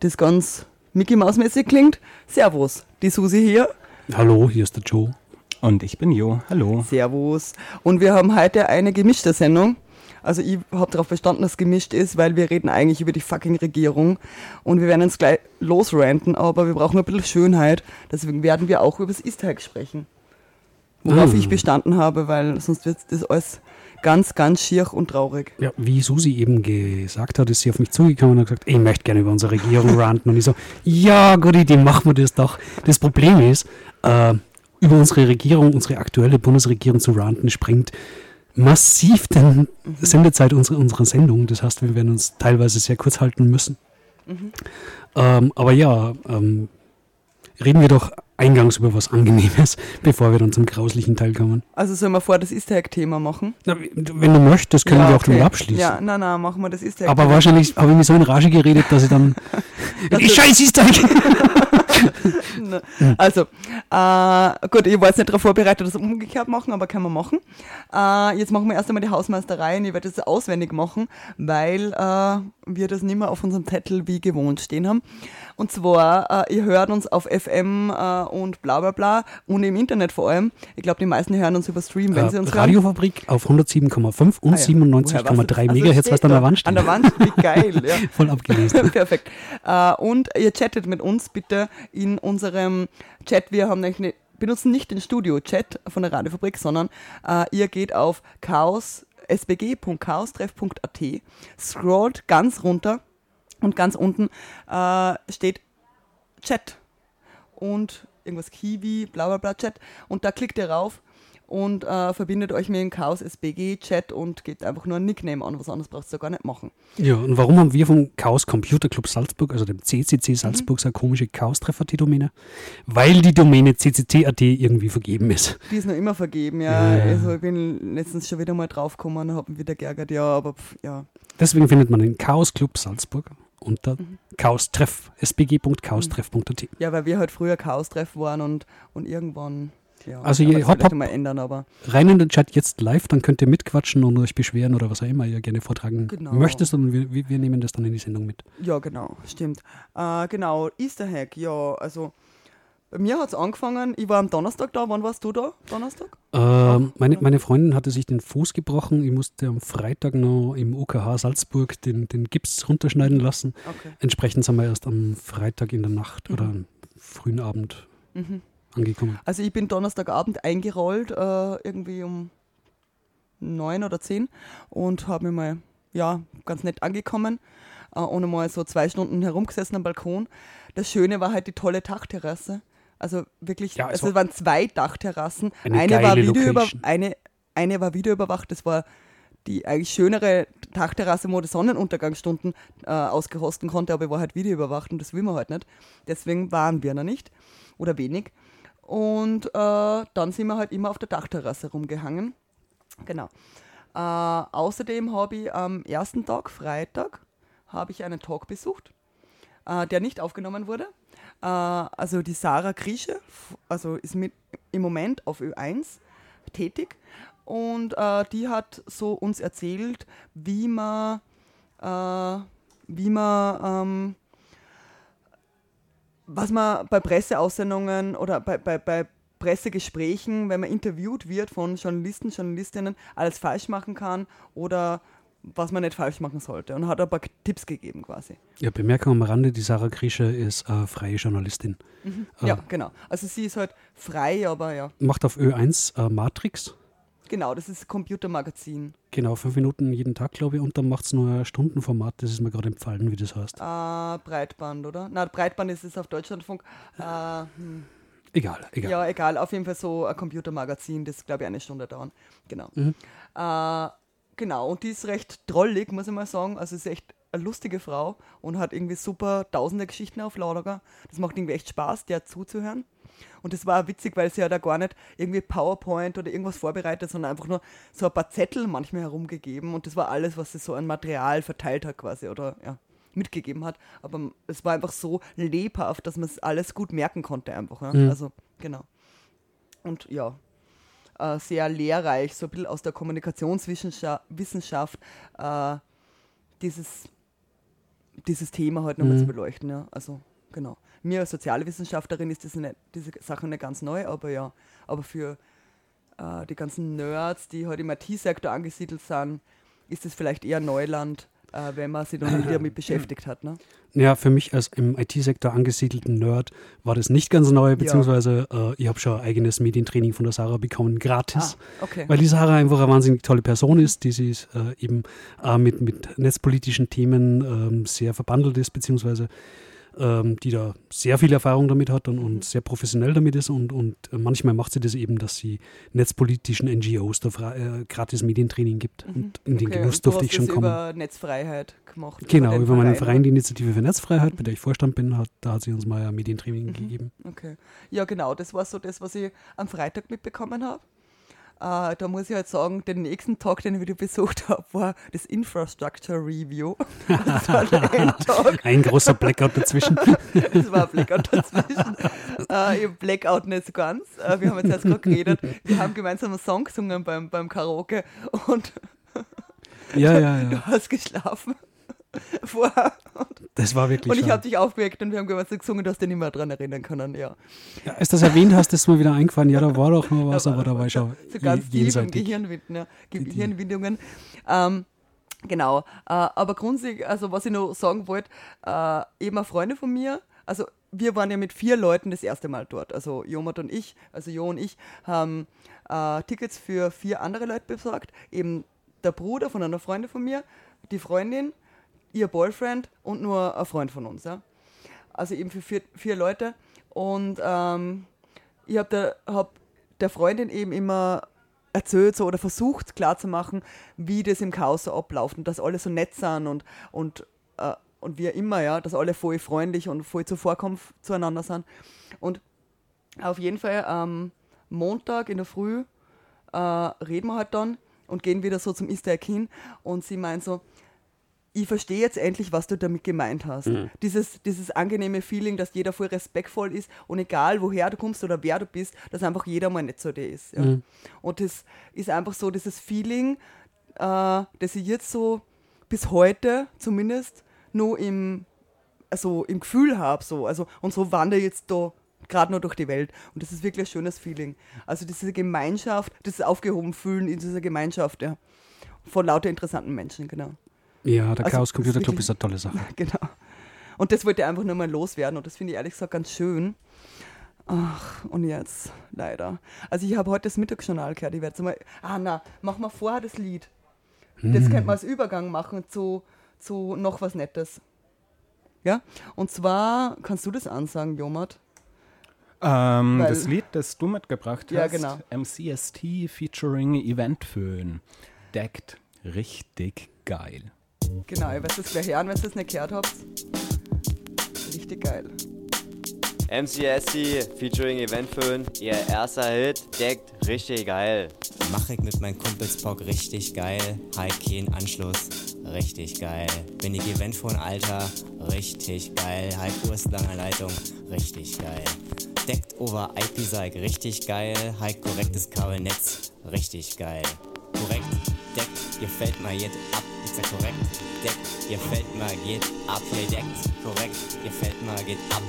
das ganz Mickey Maus mäßig klingt. Servus, die Susi hier. Hallo, hier ist der Joe. Und ich bin Jo. Hallo. Servus. Und wir haben heute eine gemischte Sendung. Also ich habe darauf verstanden, dass es gemischt ist, weil wir reden eigentlich über die fucking Regierung und wir werden uns gleich losranten, aber wir brauchen ein bisschen Schönheit. Deswegen werden wir auch über das Easter Egg sprechen. Worauf Ah. ich bestanden habe, weil sonst wird das alles ganz, ganz schier und traurig. Ja, wie Susi eben gesagt hat, ist sie auf mich zugekommen und hat gesagt, ich möchte gerne über unsere Regierung ranten. Und ich so, ja, gute Idee, machen wir das doch. Das Problem ist, äh, über unsere Regierung, unsere aktuelle Bundesregierung zu ranten, springt massiv den Sendezeit unserer, unserer Sendung. Das heißt, wir werden uns teilweise sehr kurz halten müssen. Ähm, aber ja, ähm, reden wir doch eingangs über was Angenehmes, bevor wir dann zum grauslichen Teil kommen. Also sollen wir vor das Easter Egg-Thema machen? Na, wenn du möchtest, können wir auch damit abschließen. Ja, nein, nein, machen wir das Egg. Aber wahrscheinlich habe ich mir so in Rage geredet, dass ich dann. ich scheiß ist Also, äh, gut, ich war jetzt nicht darauf vorbereitet, das umgekehrt machen, aber können wir machen. Äh, jetzt machen wir erst einmal die Hausmeisterei und ich werde das auswendig machen, weil äh, wir das nicht mehr auf unserem Zettel wie gewohnt stehen haben. Und zwar, äh, ihr hört uns auf FM äh, und bla bla bla und im Internet vor allem. Ich glaube, die meisten hören uns über Stream, wenn sie uns hören. Radiofabrik auf 107,5 und Ah ja. Woher weißt du 97,3 das? Also Megahertz, steht was da an der Wand steht. An der Wand, wie geil, ja. Voll abgelesen. Perfekt. Äh, und ihr chattet mit uns bitte in unserem Chat. Wir haben nämlich ne, benutzen nicht den Studio-Chat von der Radiofabrik, sondern äh, ihr geht auf chaos sbg.chaostreff.at, scrollt ganz runter und ganz unten äh, steht Chat und irgendwas Kiwi, bla bla bla Chat und da klickt ihr rauf und äh, verbindet euch mit dem Chaos SBG Chat und gebt einfach nur ein Nickname an, was anderes braucht ihr gar nicht machen. Ja, und warum haben wir vom Chaos Computer Club Salzburg, also dem CCC Mhm. Salzburg, so eine komische Chaos-Treffer-Domäne? Weil die Domäne ccc.at irgendwie vergeben ist. Die ist noch immer vergeben, ja. Ja, ja. Also ich bin letztens schon wieder mal draufgekommen und habe mich wieder geärgert, ja, aber pf, ja. Deswegen findet man den Chaos Club Salzburg unter Mhm. Chaos-Treff, sbg.chaostreff.at. Ja, weil wir halt früher Chaos-Treff waren und, und irgendwann, ja, Also das hopp, hopp. mal ändern, aber rein in den Chat jetzt live, dann könnt ihr mitquatschen und euch beschweren oder was auch immer ihr gerne vortragen Genau. möchtest und wir, wir wir nehmen das dann in die Sendung mit. ja, genau, stimmt. Äh, genau, Easter Hack, ja, also bei mir hat es angefangen, ich war am Donnerstag da, wann warst du da? Donnerstag? Ähm, meine, meine Freundin hatte sich den Fuß gebrochen. Ich musste am Freitag noch im OKH Salzburg den, den Gips runterschneiden lassen. Okay. Entsprechend sind wir erst am Freitag in der Nacht oder am frühen Abend Mhm. angekommen. Also ich bin Donnerstagabend eingerollt, äh, irgendwie um neun oder zehn und habe mir mal, ja, ganz nett angekommen äh, und einmal so zwei Stunden herumgesessen am Balkon. Das Schöne war halt die tolle Dachterrasse. Also wirklich, Ja, es also war- waren zwei Dachterrassen. Eine Eine, war Location. eine, eine war videoüberwacht, das war die eigentlich schönere Dachterrasse, wo die Sonnenuntergangsstunden äh, ausgerosten konnte, aber war halt videoüberwacht und das will man halt nicht. Deswegen waren wir da nicht oder wenig. Und äh, dann sind wir halt immer auf der Dachterrasse rumgehangen. Genau. Äh, außerdem habe ich am ersten Tag, Freitag, habe ich einen Talk besucht, äh, der nicht aufgenommen wurde. Äh, also die Sarah Krische, also ist mit im Moment auf Ö1 tätig. Und äh, die hat so uns erzählt, wie man, äh, wie man ähm, was man bei Presseaussendungen oder bei, bei, bei Pressegesprächen, wenn man interviewt wird von Journalisten, Journalistinnen, alles falsch machen kann oder was man nicht falsch machen sollte. Und hat ein paar Tipps gegeben quasi. Ja, Bemerkung am Rande, die Sarah Krische ist äh, freie Journalistin. Äh, Ja, genau. Also sie ist halt frei, aber ja. Macht auf Ö1 äh, Matrix. Genau, das ist Computermagazin. Genau, fünf Minuten jeden Tag, glaube ich. Und dann macht es nur ein Stundenformat. Das ist mir gerade empfallen, wie das heißt. Äh, Breitband, oder? Na, Breitband ist es auf Deutschlandfunk. Äh, hm. Egal, egal. Ja, egal. Auf jeden Fall so ein Computermagazin, das glaube ich eine Stunde dauern. Genau. Mhm. Äh, genau, und die ist recht drollig, muss ich mal sagen. Also ist echt eine lustige Frau und hat irgendwie super tausende Geschichten auf Lager. Das macht irgendwie echt Spaß, der zuzuhören. Und das war witzig, weil sie ja da gar nicht irgendwie PowerPoint oder irgendwas vorbereitet, sondern einfach nur so ein paar Zettel manchmal herumgegeben. Und das war alles, was sie so an Material verteilt hat quasi oder ja, mitgegeben hat. Aber es war einfach so lebhaft, dass man es alles gut merken konnte einfach. Ja? Mhm. Also, genau. Und ja, äh, sehr lehrreich, so ein bisschen aus der Kommunikationswissenschaft Wissenschaft, äh, dieses, dieses Thema halt nochmal Mhm. zu beleuchten. Ja. Also, genau. Mir als Sozialwissenschaftlerin ist das nicht, diese Sache nicht ganz neu, aber ja, aber für äh, die ganzen Nerds, die halt im IT-Sektor angesiedelt sind, ist es vielleicht eher Neuland, äh, wenn man sich noch nicht damit beschäftigt hat. Ne? Ja, für mich als im IT-Sektor angesiedelten Nerd war das nicht ganz neu, beziehungsweise äh, ich habe schon ein eigenes Medientraining von der Sarah bekommen, gratis. Ah, okay. Weil die Sarah einfach eine wahnsinnig tolle Person ist, die sich äh, eben äh, mit, mit netzpolitischen Themen ähm, sehr verbandelt ist, beziehungsweise ähm, die da sehr viel Erfahrung damit hat und, Mhm. und sehr professionell damit ist. Und, und äh, manchmal macht sie das eben, dass sie netzpolitischen NGOs da äh, gratis Medientraining gibt. Und in den Mhm. Okay, Genuss und du durfte ich schon das kommen. über Netzfreiheit gemacht. Genau, den über meinen Verein, Verein, die Initiative für Netzfreiheit, bei der ich Vorstand bin, hat, da hat sie uns mal ein Medientraining Mhm. gegeben. Okay. Ja, genau, das war so das, was ich am Freitag mitbekommen habe. Äh, da muss ich halt sagen, den nächsten Tag, den ich wieder besucht habe, war das Infrastructure Review. Das war der Endtag. Ein großer Blackout dazwischen. Das war ein Blackout dazwischen. Äh, ich Blackout nicht so ganz. Äh, wir haben jetzt erst gerade geredet. Wir haben gemeinsam einen Song gesungen beim, beim Karaoke und ja, ja, ja. du hast geschlafen. Vorher. Das war wirklich Und ich habe dich aufgeweckt und wir haben gemeinsam gesungen, du hast dich nicht mehr dran erinnern können. Ja. Ja, als du das erwähnt hast, ist mir wieder eingefallen. Ja, da war doch noch was, Da aber da war ich schon so ganz tief im. Gehirnwinden, ja. Gehirnwindungen. Ähm, genau. Äh, aber grundsätzlich, also was ich noch sagen wollte, äh, eben eine Freundin von mir, also wir waren ja mit vier Leuten das erste Mal dort. Also Jomot und ich, also Jo und ich, haben äh, Tickets für vier andere Leute besorgt. Eben der Bruder von einer Freundin von mir, die Freundin, ihr Boyfriend und nur ein Freund von uns. Ja. Also eben für vier, vier Leute. Und ähm, ich habe der, hab der Freundin eben immer erzählt so, oder versucht klarzumachen, wie das im Chaos so abläuft und dass alle so nett sind und, und, äh, und wie immer, ja, dass alle voll freundlich und voll zuvorkommen zueinander sind. Und auf jeden Fall am Montag in der Früh äh, reden wir halt dann und gehen wieder so zum Easter Egg hin und sie meint so, ich verstehe jetzt endlich, was du damit gemeint hast. Dieses, dieses angenehme Feeling, dass jeder voll respektvoll ist und egal woher du kommst oder wer du bist, dass einfach jeder mal nicht so der ist. Ja. Und das ist einfach so dieses Feeling, äh, das ich jetzt so bis heute zumindest nur im, also im Gefühl habe. So. Also, und so wandere ich jetzt da gerade nur durch die Welt. Und das ist wirklich ein schönes Feeling. Also diese Gemeinschaft, das aufgehoben fühlen in dieser Gemeinschaft, ja. Von lauter interessanten Menschen, genau. Ja, der Also, Chaos Computer Club ist eine tolle Sache. Genau. Und das wollte ich einfach nur mal loswerden und das finde ich ehrlich gesagt ganz schön. Ach, und jetzt, leider. Also ich habe heute das Mittagsjournal gehört. Ich werde jetzt mal. Ah, na, mach mal vorher das Lied. Das könnte man als Übergang machen zu, zu noch was Nettes. Ja? Und zwar, kannst du das ansagen, Jomart? Ähm, das Lied, das du mitgebracht Ja, hast, genau. MCST featuring Eventföhn, deckt richtig geil. Genau, ihr werdet das gleich hören, wenn ihr das nicht gehört habt. Richtig geil. MCST featuring Eventföhn, ihr erster Hit, deckt richtig geil. Mach ich mit meinen Kumpels Bock richtig geil. High kein Anschluss, richtig geil. Bin ich Event von Alter, richtig geil. High Kurslange Leitung, richtig geil. Deckt over IP-Seig, richtig geil. High korrektes Kabelnetz, richtig geil. Korrekt, deckt, gefällt mir jetzt ab. Sag korrekt, deckt, gefällt mir geht ab. Hier deckt, korrekt, gefällt mir geht ab.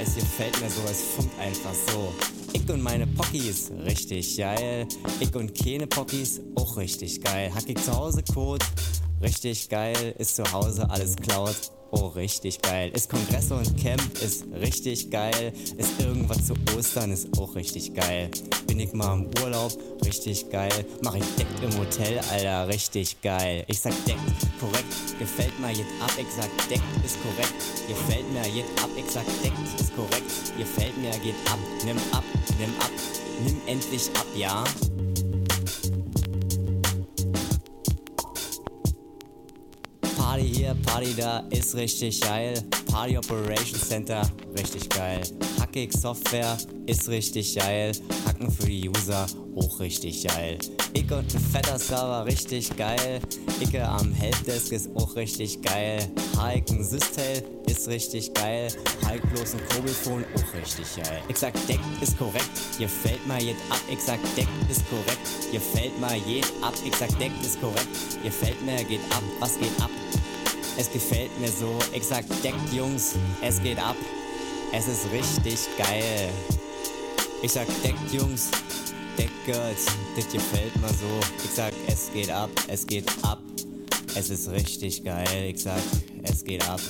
Es gefällt mir so, es funkt einfach so. Ich und meine Pockies, richtig geil. Ich und keine Pockies, auch richtig geil. Hack ich zu Hause Code, richtig geil. Ist zu Hause alles Cloud, oh richtig geil. Ist Kongress und Camp, ist richtig geil. Ist irgendwas zu Ostern, ist auch richtig geil. Bin ich mal im Urlaub, richtig geil. Mach ich deckt im Hotel, Alter, richtig geil. Ich sag deckt, korrekt, gefällt mir jetzt ab. Ich sag deckt ist korrekt, gefällt mir jetzt ab. Ich sag deckt ist korrekt, gefällt mir geht ab. Nimm ab, nimm ab, nimm endlich ab, ja. Hier, Party da ist richtig geil. Party Operations Center, richtig geil. Hackig Software ist richtig geil. Hacken für die User, auch richtig geil. Ich und ein fetter Server, richtig geil. Icke am Helpdesk ist auch richtig geil. Hike ein Systel ist richtig geil. Hike bloß ein Kobelfon, auch richtig geil. Ich sag, Deck ist korrekt, ihr fällt mal jed ab. Ich sag, Deck ist korrekt, ihr fällt mal jed ab. Ich sag, Deck ist korrekt, ihr fällt mir, geht ab. Was geht ab? Es gefällt mir so. Ich sag, deckt Jungs, es geht ab. Es ist richtig geil. Ich sag, deckt Jungs, deckt Girls, das gefällt mir so. Ich sag, es geht ab, es geht ab. Es ist richtig geil. Ich sag, es geht ab.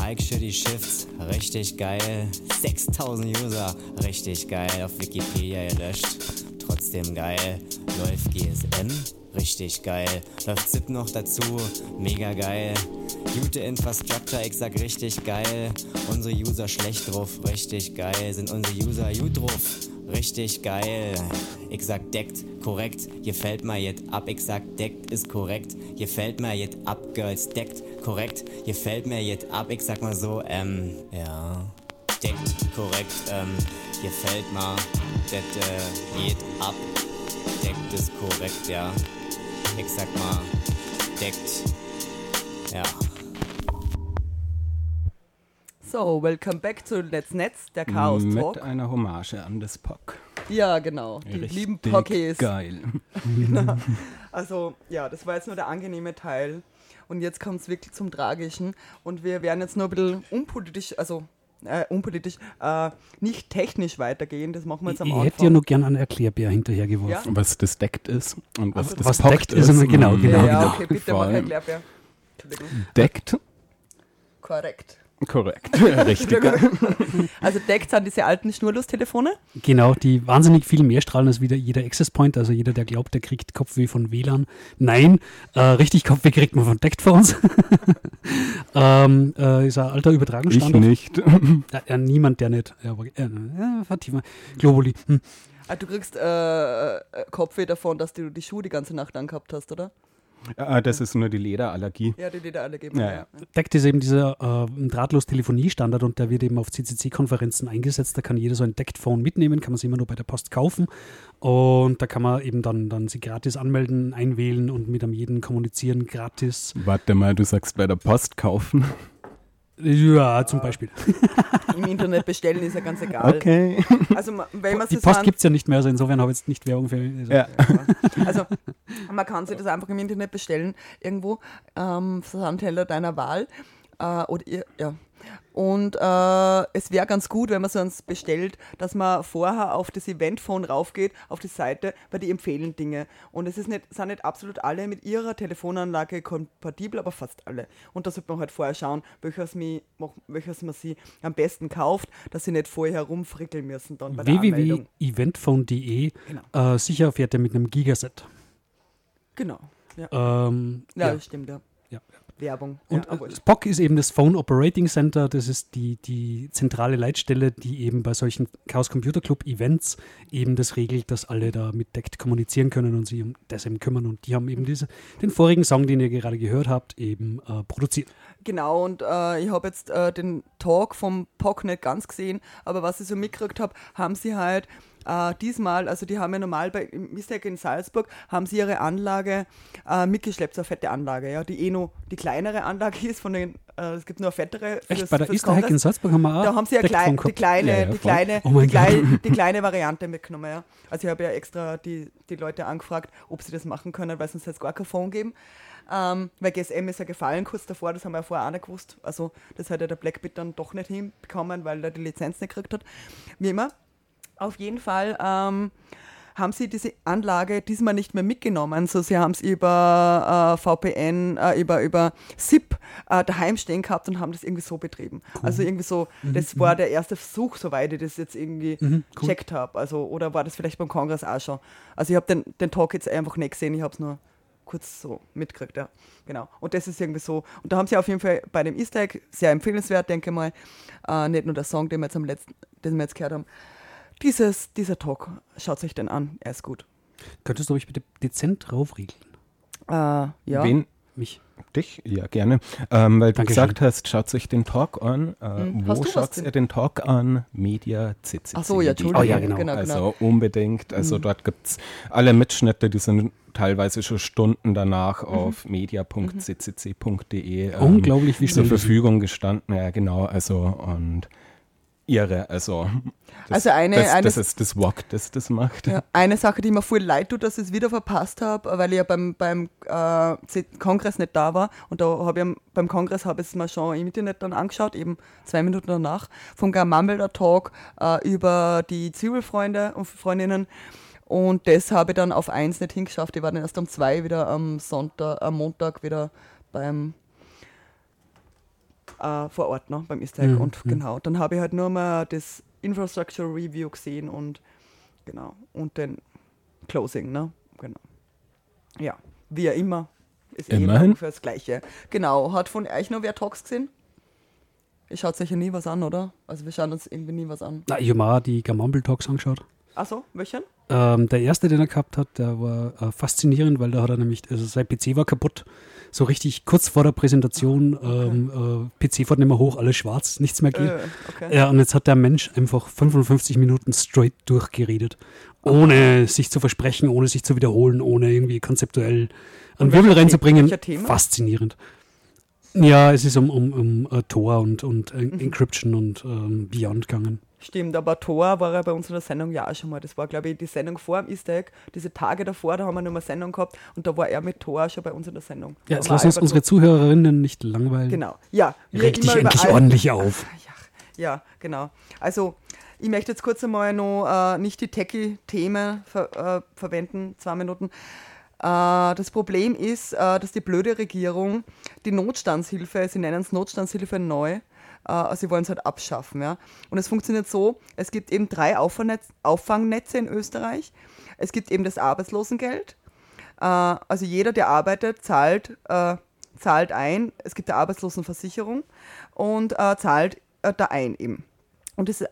Hike Shitty Shifts, richtig geil. 6000 User, richtig geil. Auf Wikipedia gelöscht, trotzdem geil. Läuft GSM, richtig geil. Läuft ZIP noch dazu, mega geil. Gute Infrastructure, ich sag richtig geil. Unsere User schlecht drauf, richtig geil. Sind unsere User gut drauf, richtig geil. Ich sag deckt, korrekt, hier fällt mal jetzt ab. Ich sag deckt ist korrekt, hier fällt mal jetzt ab, Girls. Deckt, korrekt, hier fällt mir jetzt ab. Ich sag mal so, ähm, ja. Deckt, korrekt, ähm, hier fällt mal, das äh, geht ab. Deckt ist korrekt, ja. Ich sag mal, deckt, ja. So, welcome back zu Let's Netz, der Chaos Mit Talk. einer Hommage an das Pock. Ja, genau. Die Richtig lieben Pockies. Geil. Also, ja, das war jetzt nur der angenehme Teil. Und jetzt kommt es wirklich zum Tragischen. Und wir werden jetzt nur ein bisschen unpolitisch, also äh, unpolitisch, äh, nicht technisch weitergehen. Das machen wir Ich, jetzt am ich Anfang. hätte ja noch gern einen Erklärbär hinterhergeworfen. Was das deckt ist und was Also, das was deckt ist, genau, mm, genau, ja, ja, genau. okay, bitte mach allem erklär wer. Entschuldigung. Deckt, Korrekt. Korrekt. Richtig. Also deckt sind diese alten Schnurlostelefone. Genau, die wahnsinnig viel mehr strahlen als wieder jeder Access Point. Also jeder, der glaubt, der kriegt Kopfweh von WLAN. Nein, äh, richtig Kopfweh kriegt man von Deckphones. ähm, äh, ist ein alter Ich Übertragungsstandard. nicht. Ja, ja, niemand, der nicht. Ja, aber, äh, vertiefen. Globally. Hm. Ah, du kriegst äh, äh, Kopfweh davon, dass du die Schuhe die ganze Nacht angehabt hast, oder? Ah, das ist nur die Lederallergie. Ja, die geben. Ja, ja. Deckt ist eben dieser äh, drahtlos-Telefonie-Standard und der wird eben auf CCC-Konferenzen eingesetzt. Da kann jeder so ein Deckt-Phone mitnehmen, kann man sich immer nur bei der Post kaufen. Und da kann man eben dann, dann sie gratis anmelden, einwählen und mit einem jeden kommunizieren, gratis. Warte mal, du sagst bei der Post kaufen. Ja, zum Beispiel. Im Internet bestellen ist ja ganz egal. Okay. Also wenn man Die so Post gibt es ja nicht mehr, also insofern habe ich jetzt nicht Werbung für. Also, Ja. Also man kann sich das einfach im Internet bestellen, irgendwo, ähm, Versandhändler deiner Wahl. Äh, oder ja. Und äh, es wäre ganz gut, wenn man so eins bestellt, dass man vorher auf das Eventphone raufgeht, auf die Seite, weil die empfehlen Dinge. Und es ist nicht, sind nicht absolut alle mit ihrer Telefonanlage kompatibel, aber fast alle. Und da sollte man halt vorher schauen, welches, mi, welches man sie am besten kauft, dass sie nicht vorher herumfrickeln müssen dann bei www.eventphone.de Genau. äh, sicher fährt er mit einem Gigaset. Genau. Ja, Ähm, ja, ja. das stimmt, ja. Werbung. Und ja, äh, Spock ist eben das Phone Operating Center, das ist die, die zentrale Leitstelle, die eben bei solchen Chaos Computer Club Events eben das regelt, dass alle da mit Deckt kommunizieren können und sich um das eben kümmern. Und die haben eben diese, den vorigen Song, den ihr gerade gehört habt, eben äh, produziert. Genau, und äh, ich habe jetzt äh, den Talk vom POC nicht ganz gesehen, aber was ich so mitgekriegt habe, haben sie halt äh, diesmal, also die haben ja normal bei Mistec in Salzburg, haben sie ihre Anlage äh, mitgeschleppt, so eine fette Anlage, ja, die eh noch die kleinere Anlage ist von den, äh, es gibt nur eine fettere. Echt, das- bei der Hack in. Salzburg haben wir auch Da haben sie ja klein, die kleine, Ja, ja, die kleine, Oh die, kleine, die kleine Variante mitgenommen, ja. Also ich habe ja extra die, die Leute angefragt, ob sie das machen können, weil sonst hätte es gar kein Phone geben. Ähm, weil GSM ist ja gefallen kurz davor, das haben wir ja vorher auch nicht gewusst. Also das hat ja der Blackbit dann doch nicht hinbekommen, weil er die Lizenz nicht gekriegt hat. Wie immer. Auf jeden Fall ähm, haben sie diese Anlage diesmal nicht mehr mitgenommen. So, sie haben es über äh, VPN, äh, über, über SIP äh, daheim stehen gehabt und haben das irgendwie so betrieben. Also irgendwie so, das war der erste Versuch, soweit ich das jetzt irgendwie Mhm, cool. checkt habe. Also, oder war das vielleicht beim Kongress auch schon? Also ich habe den, den Talk jetzt einfach nicht gesehen, ich habe es nur kurz so mitgekriegt, ja. Genau. Und das ist irgendwie so. Und da haben sie auf jeden Fall bei dem Easter Egg, sehr empfehlenswert, denke ich mal, äh, nicht nur der Song, den wir jetzt am letzten, den wir jetzt gehört haben. Dieses, dieser Talk, schaut euch den an, er ist gut. Könntest du mich bitte dezent draufregeln? Äh, ja. Wen, Mich. Dich? Ja, gerne. Ähm, weil du Dankeschön. gesagt hast, schaut euch den Talk an. Äh, Hm, wo hast du was schaut denn? ihr den Talk an? Media CCC. Ach so, ja, Entschuldigung. Oh ja, genau. genau, Also genau. unbedingt. Also Mhm. dort gibt es alle Mitschnitte, die sind teilweise schon Stunden danach Mhm. auf media.ccc.de ähm, Unglaublich, wie zur Verfügung gestanden. Ja, genau. Also und irre. Also, das, Also eine- das, eine- das ist das Walk, das das macht. Ja, eine Sache, die mir voll leid tut, dass ich es wieder verpasst habe, weil ich ja beim, beim äh, Kongress nicht da war. Und da habe ich beim Kongress habe ich es mir schon im Internet dann angeschaut, eben zwei Minuten danach, vom Gamambelder Talk äh, über die Zivilfreunde und Freundinnen. Und das habe ich dann auf eins nicht hingeschafft. Ich war dann erst um zwei wieder am Sonntag, am Montag wieder beim äh, vor Ort, ne, beim ISTEC. Mhm, Und genau, dann habe ich halt nur mal das Infrastructure Review gesehen und genau, und den Closing, ne? Genau. Ja, wie ja immer. Ist eh immer Immerhin. ungefähr das Gleiche. Genau, hat von euch noch wer Talks gesehen? Ihr schaut sicher nie was an, oder? Also wir schauen uns irgendwie nie was an. Na, ich habe mir auch die Gamamble Talks angeschaut. Achso, welchen? Ähm, der erste, den er gehabt hat, der war äh, faszinierend, weil da hat er nämlich, also sein PC war kaputt. So richtig kurz vor der Präsentation, ähm, äh, PC fährt nicht mehr hoch, alles schwarz, nichts mehr geht. Äh, okay. Ja, und jetzt hat der Mensch einfach 55 Minuten straight durchgeredet. Ohne sich zu versprechen, ohne sich zu wiederholen, ohne irgendwie konzeptuell einen Wirbel reinzubringen. Faszinierend. Ja, es ist um, um, um äh, Tor und, und Mhm. Encryption und ähm, Beyond gegangen. Stimmt, aber Thor war ja bei uns in der Sendung ja auch schon mal. Das war, glaube ich, die Sendung vor dem Easter diese Tage davor, da haben wir noch mal Sendung gehabt und da war er mit Thor schon bei uns in der Sendung. Ja, jetzt lass uns unsere Zuhörerinnen nicht langweilen. Genau, ja. Reg dich endlich ordentlich auf. Ja, genau. Also, ich möchte jetzt kurz einmal noch äh, nicht die Techie-Themen ver äh, verwenden, zwei Minuten. Äh, das Problem ist, äh, dass die blöde Regierung die Notstandshilfe, sie nennen es Notstandshilfe neu, äh, sie wollen es halt abschaffen. Ja? Und es funktioniert so, es gibt eben drei Auffangnetz Auffangnetze in Österreich. Es gibt eben das Arbeitslosengeld. Äh, also jeder, der arbeitet, zahlt, äh, zahlt ein. Es gibt eine Arbeitslosenversicherung und äh, zahlt äh, da ein eben. Und, das,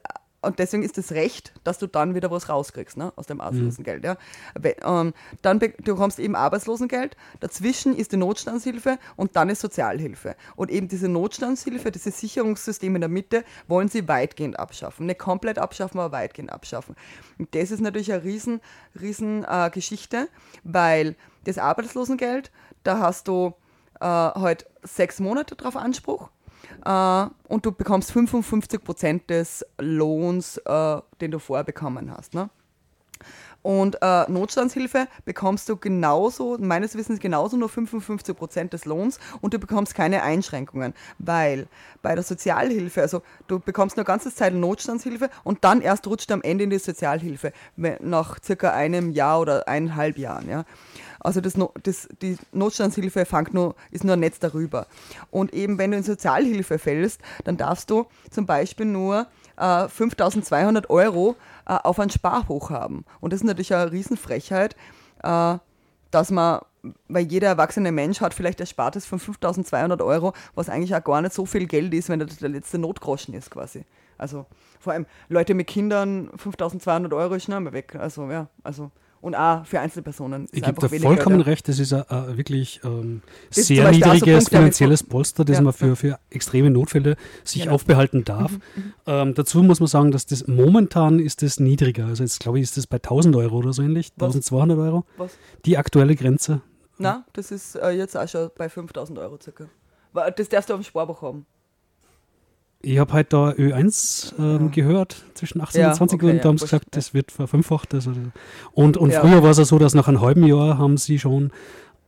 und deswegen ist das Recht, dass du dann wieder was rauskriegst ne, aus dem Arbeitslosengeld. Ja. Ähm, dann be du bekommst eben Arbeitslosengeld, dazwischen ist die Notstandshilfe und dann ist Sozialhilfe. Und eben diese Notstandshilfe, dieses Sicherungssystem in der Mitte, wollen sie weitgehend abschaffen. Nicht komplett abschaffen, aber weitgehend abschaffen. Und das ist natürlich eine riesen, riesen äh, Geschichte, weil das Arbeitslosengeld, da hast du äh, halt sechs Monate drauf Anspruch äh, und du bekommst 55 Prozent des Lohns, äh, den du vorher bekommen hast. Ne? Und äh, Notstandshilfe bekommst du genauso, meines Wissens genauso nur 55 Prozent des Lohns und du bekommst keine Einschränkungen, weil bei der Sozialhilfe, also du bekommst nur ganze Zeit Notstandshilfe und dann erst rutscht am Ende in die Sozialhilfe, nach circa einem Jahr oder eineinhalb Jahren. Ja. Also das, das, die Notstandshilfe fängt nur, ist nur ein Netz darüber. Und eben wenn du in Sozialhilfe fällst, dann darfst du zum Beispiel nur äh, 5200 Euro äh, auf ein Sparbuch haben. Und das ist natürlich eine Riesenfrechheit, äh, dass man, weil jeder erwachsene Mensch hat vielleicht Erspartes von 5200 Euro, was eigentlich auch gar nicht so viel Geld ist, wenn das der letzte Notgroschen ist quasi. Also vor allem Leute mit Kindern, 5200 Euro ist schnell mal weg. Also ja, also und auch für Einzelpersonen. Ich gebe dir vollkommen Geld, ja. recht, das ist ein, ein wirklich ähm, sehr so niedriges mit- finanzielles Polster, das Ja, man für, für extreme Notfälle sich Genau. aufbehalten darf. Ähm, dazu muss man sagen, dass das momentan ist das niedriger. Also jetzt glaube ich, ist das bei 1000 Euro oder so ähnlich, Was? 1200 Euro. Was? Die aktuelle Grenze. Na, das ist äh, jetzt auch schon bei 5000 Euro circa. Das darfst du auf dem Sparbuch haben. Ich habe halt da Ö1 ähm, gehört, zwischen 18 Ja, und 20 okay, und ja, da haben sie gesagt, das wird verfünffacht. Also, und und Ja. früher war es ja so, dass nach einem halben Jahr haben sie schon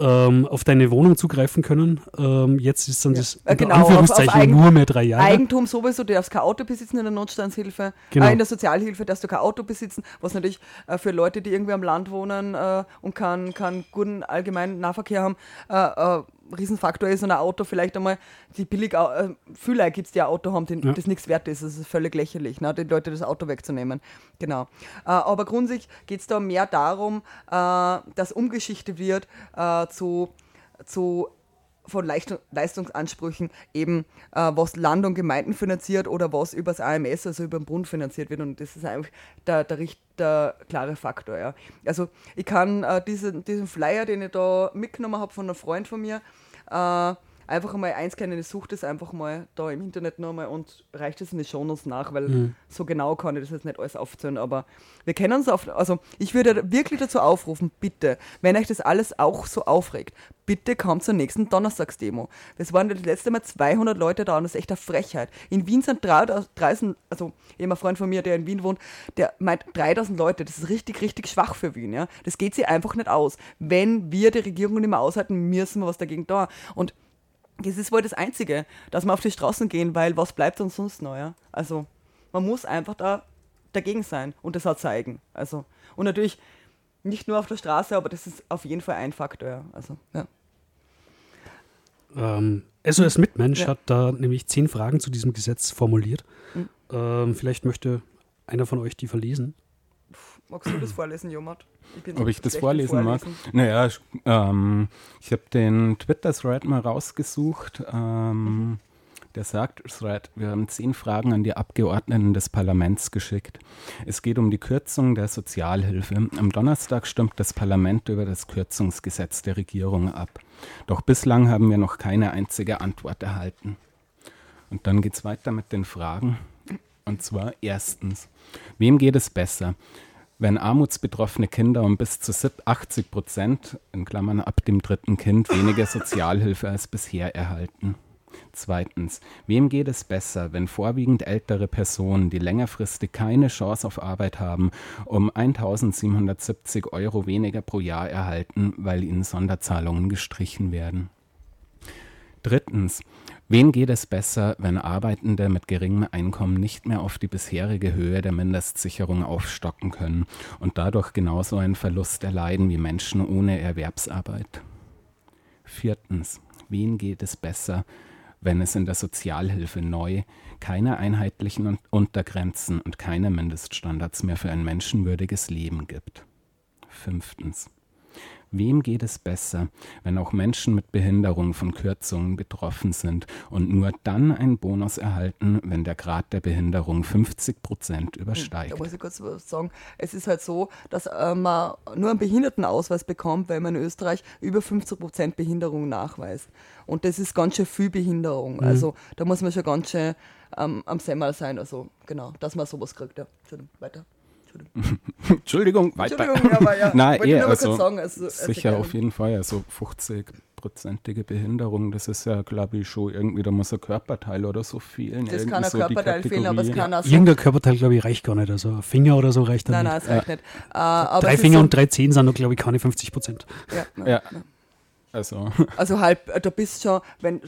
ähm, auf deine Wohnung zugreifen können. Ähm, jetzt ist dann Ja. das Äh, unter genau, auf- auf Anführungszeichen Eigen- nur mehr drei Jahre. Eigentum sowieso, du darfst kein Auto besitzen in der Notstandshilfe. Genau. Äh, in der Sozialhilfe darfst du kein Auto besitzen, was natürlich äh, für Leute, die irgendwie am Land wohnen äh, und keinen keinen guten allgemeinen Nahverkehr haben, äh, äh, Riesenfaktor ist und ein Auto vielleicht einmal, die billig, äh, viele gibt es, die ein Auto haben, die, Ja. das nichts wert ist. Das ist völlig lächerlich, ne, den Leute das Auto wegzunehmen. Genau. Äh, aber grundsätzlich geht es da mehr darum, äh, dass umgeschichtet wird äh, zu, zu von Leicht Leistungsansprüchen eben, äh, was Land und Gemeinden finanziert oder was übers AMS, also über den Bund finanziert wird. Und das ist einfach der, der, der klare Faktor. Ja. Also ich kann äh, diesen, diesen Flyer, den ich da mitgenommen habe von einem Freund von mir, Äh, einfach mal einscannen, ich suche das einfach mal da im Internet nochmal und reicht es in die Shownotes nach, weil Mhm. so genau kann ich das jetzt nicht alles aufzählen, aber wir kennen uns auf, also ich würde wirklich dazu aufrufen, bitte, wenn euch das alles auch so aufregt, bitte kommt zur nächsten Donnerstagsdemo. Es waren das letzte Mal 200 Leute da und das ist echt eine Frechheit. In Wien sind 3000, also eben ein Freund von mir, der in Wien wohnt, der meint 3000 Leute, das ist richtig, richtig schwach für Wien, ja. Das geht sich einfach nicht aus. Wenn wir die Regierung nicht mehr aushalten, müssen wir was dagegen da. Und das ist wohl das Einzige, dass wir auf die Straßen gehen, weil was bleibt uns sonst noch, ja? Also, man muss einfach da dagegen sein und das auch zeigen. Also, und natürlich nicht nur auf der Straße, aber das ist auf jeden Fall ein Faktor, ja. Also, ja. Ähm, SOS Mitmensch Ja. hat da nämlich zehn Fragen zu diesem Gesetz formuliert. Mhm. Ähm, vielleicht möchte einer von euch die verlesen. Magst du das vorlesen, Jomart? bin Ob ich das im vorlesen mag? Naja, ich, ähm, ich habe den Twitter-Thread mal rausgesucht. Ähm, der sagt, Thread, wir haben zehn Fragen an die Abgeordneten des Parlaments geschickt. Es geht um die Kürzung der Sozialhilfe. Am Donnerstag stimmt das Parlament über das Kürzungsgesetz der Regierung ab. Doch bislang haben wir noch keine einzige Antwort erhalten. Und dann geht es weiter mit den Fragen. Und zwar erstens, wem geht es besser? Wenn armutsbetroffene Kinder um bis zu 80 Prozent, in Klammern ab dem dritten Kind, weniger Sozialhilfe als bisher erhalten. Zweitens, wem geht es besser, wenn vorwiegend ältere Personen, die längerfristig keine Chance auf Arbeit haben, um 1770 Euro weniger pro Jahr erhalten, weil ihnen Sonderzahlungen gestrichen werden? Drittens, wen geht es besser, wenn Arbeitende mit geringem Einkommen nicht mehr auf die bisherige Höhe der Mindestsicherung aufstocken können und dadurch genauso einen Verlust erleiden wie Menschen ohne Erwerbsarbeit? Viertens, wen geht es besser, wenn es in der Sozialhilfe neu keine einheitlichen Un- Untergrenzen und keine Mindeststandards mehr für ein menschenwürdiges Leben gibt? Fünftens, Wem geht es besser, wenn auch Menschen mit Behinderung von Kürzungen betroffen sind und nur dann einen Bonus erhalten, wenn der Grad der Behinderung 50 Prozent übersteigt? Da muss ich kurz was sagen. Es ist halt so, dass äh, man nur einen Behindertenausweis bekommt, weil man in Österreich über 50 Prozent Behinderung nachweist. Und das ist ganz schön viel Behinderung. Mhm. Also da muss man schon ganz schön ähm, am Semmel sein. Also genau, dass man sowas kriegt. Ja. Weiter. Entschuldigung. Entschuldigung, weiter. Entschuldigung, aber ja. Nein, wollte ich eh, nur also, sagen, also, sicher auf jeden Fall. Also 50-prozentige Behinderung, das ist ja, glaube ich, schon irgendwie, da muss ein Körperteil oder so fehlen. Das kann ein so Körperteil fehlen, aber es kann auch so. Irgendein Körperteil, glaube ich, reicht gar nicht. Also ein Finger oder so reicht dann Nein, nicht. nein, es reicht nicht. Äh, aber Drei Finger so, und drei Zehen sind noch, glaube ich, keine 50 Prozent. Ja, nein, Ja. nein. Also, Also halb, äh, da bist schon, wenn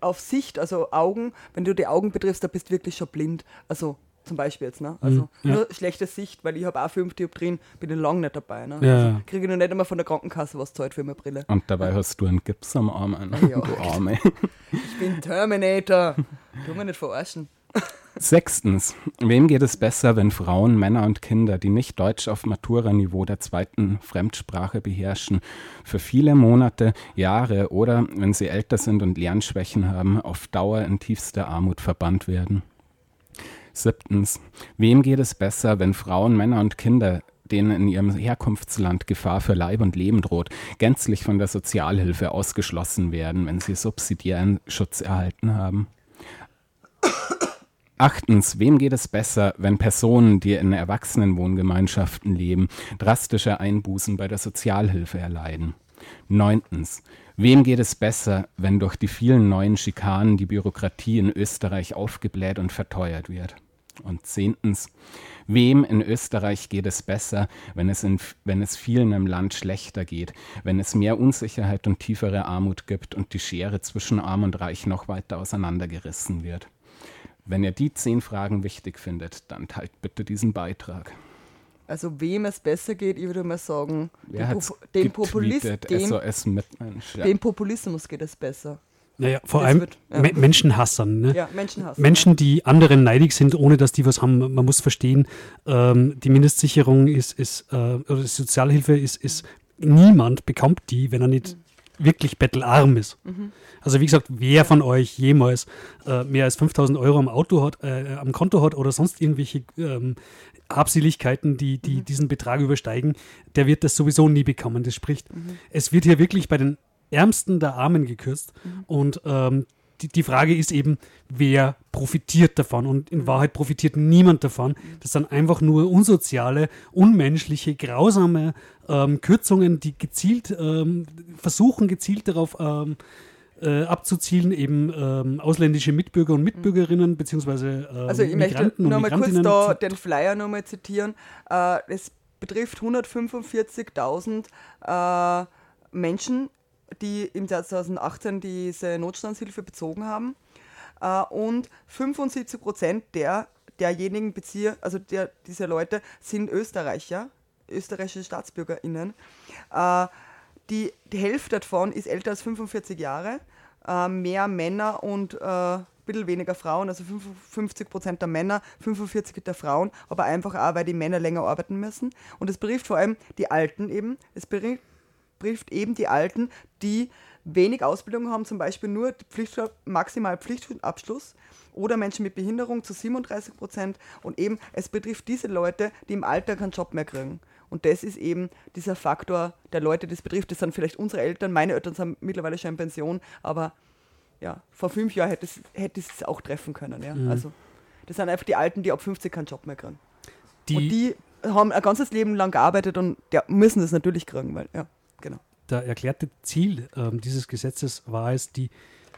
auf Sicht, also Augen, wenn du die Augen betriffst, da bist du wirklich schon blind. Also zum Beispiel jetzt, ne? Also Mhm, ja. nur schlechte Sicht, weil ich habe auch fünf Dioptrien, bin ich lang nicht dabei. Ne? Ja, Also, ja. kriege ich noch nicht einmal von der Krankenkasse was zahlt für meine Brille. und dabei hast du einen Gips am Arm, an, Ja. du Arme. Ich bin Terminator. Tu mir nicht verarschen. Sechstens, wem geht es besser, wenn Frauen, Männer und Kinder, die nicht Deutsch auf Matura-Niveau der zweiten Fremdsprache beherrschen, für viele Monate, Jahre oder, wenn sie älter sind und Lernschwächen haben, auf Dauer in tiefste Armut verbannt werden? Siebtens, wem geht es besser, wenn Frauen, Männer und Kinder, denen in ihrem Herkunftsland Gefahr für Leib und Leben droht, gänzlich von der Sozialhilfe ausgeschlossen werden, wenn sie subsidiären Schutz erhalten haben? Achtens, wem geht es besser, wenn Personen, die in Erwachsenenwohngemeinschaften leben, drastische Einbußen bei der Sozialhilfe erleiden? Neuntens, wem geht es besser, wenn durch die vielen neuen Schikanen die Bürokratie in Österreich aufgebläht und verteuert wird? Und zehntens, wem in Österreich geht es besser, wenn es, in, wenn es vielen im Land schlechter geht, wenn es mehr Unsicherheit und tiefere Armut gibt und die Schere zwischen Arm und Reich noch weiter auseinandergerissen wird? Wenn ihr die zehn Fragen wichtig findet, dann teilt bitte diesen Beitrag. Also wem es besser geht, ich würde mal sagen, Wer dem, Populist, dem, SOS. Ja. dem Populismus geht es besser. Naja, vor Das allem wird- ja. Me Menschenhassern. Ne? Ja, Menschenhass. Menschen, die anderen neidig sind, ohne dass die was haben. Man muss verstehen, ähm, die Mindestsicherung ist, ist äh, oder die Sozialhilfe ist, ist, niemand bekommt die, wenn er nicht wirklich bettelarm ist. Also wie gesagt, wer von euch jemals äh, mehr als 5000 Euro am Auto hat, äh, am Konto hat oder sonst irgendwelche ähm, Habseligkeiten, die, die diesen Betrag übersteigen, der wird das sowieso nie bekommen. Das spricht, es wird hier wirklich bei den Ärmsten der Armen gekürzt. Und ähm, die, die Frage ist eben, wer profitiert davon? Und in Wahrheit profitiert niemand davon. Das sind einfach nur unsoziale, unmenschliche, grausame ähm, Kürzungen, die gezielt ähm, versuchen, gezielt darauf ähm, äh, abzuzielen, eben ähm, ausländische Mitbürger und Mitbürgerinnen, beziehungsweise ähm, Also ich möchte Migranten und nur mal kurz da den Flyer nochmal zitieren. Äh, es betrifft 145.000 äh, Menschen, die im Jahr 2018 diese Notstandshilfe bezogen haben. Äh, und 75 Prozent der, derjenigen Bezieher, also der, dieser Leute, sind Österreicher, österreichische StaatsbürgerInnen. Äh, die, die Hälfte davon ist älter als 45 Jahre, äh, mehr Männer und ein bisschen weniger Frauen, also 55 Prozent der Männer, 45 der Frauen, aber einfach auch, weil die Männer länger arbeiten müssen. Und es betrifft vor allem die Alten eben. Es betrifft betrifft eben die Alten, die wenig Ausbildung haben, zum Beispiel nur Pflicht, maximal Pflichtabschluss oder Menschen mit Behinderung zu 37 Prozent. Und eben, es betrifft diese Leute, die im Alter keinen Job mehr kriegen. Und das ist eben dieser Faktor der Leute, die es betrifft. Das sind vielleicht unsere Eltern, meine Eltern sind mittlerweile schon in Pension, aber ja, vor fünf Jahren hätte es, hätte es auch treffen können. Ja? Also, das sind einfach die Alten, die ab 50 keinen Job mehr kriegen. die, und die haben ein ganzes Leben lang gearbeitet und ja, müssen das natürlich kriegen, weil, ja, genau. der erklärte Ziel ähm, dieses Gesetzes war es, die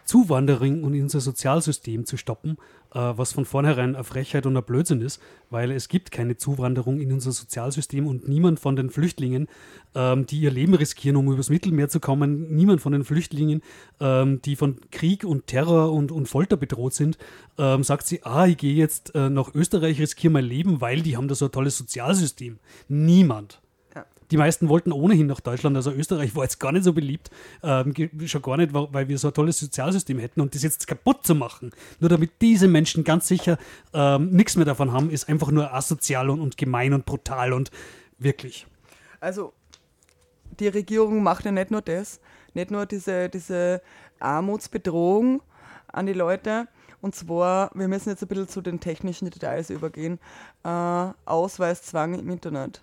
Zuwanderung in unser Sozialsystem zu stoppen, äh, was von vornherein eine Frechheit und ein Blödsinn ist, weil es gibt keine Zuwanderung in unser Sozialsystem und niemand von den Flüchtlingen, ähm, die ihr Leben riskieren, um übers Mittelmeer zu kommen, niemand von den Flüchtlingen, ähm, die von Krieg und Terror und, und Folter bedroht sind, ähm, sagt sie, ah, ich gehe jetzt äh, nach Österreich, riskiere mein Leben, weil die haben da so ein tolles Sozialsystem. Niemand. Die meisten wollten ohnehin nach Deutschland, also Österreich war jetzt gar nicht so beliebt, ähm, schon gar nicht, weil wir so ein tolles Sozialsystem hätten und das jetzt kaputt zu machen, nur damit diese Menschen ganz sicher ähm, nichts mehr davon haben, ist einfach nur asozial und, und gemein und brutal und wirklich. Also die Regierung macht ja nicht nur das, nicht nur diese, diese Armutsbedrohung an die Leute. Und zwar, wir müssen jetzt ein bisschen zu den technischen Details übergehen. Äh, Ausweiszwang im Internet.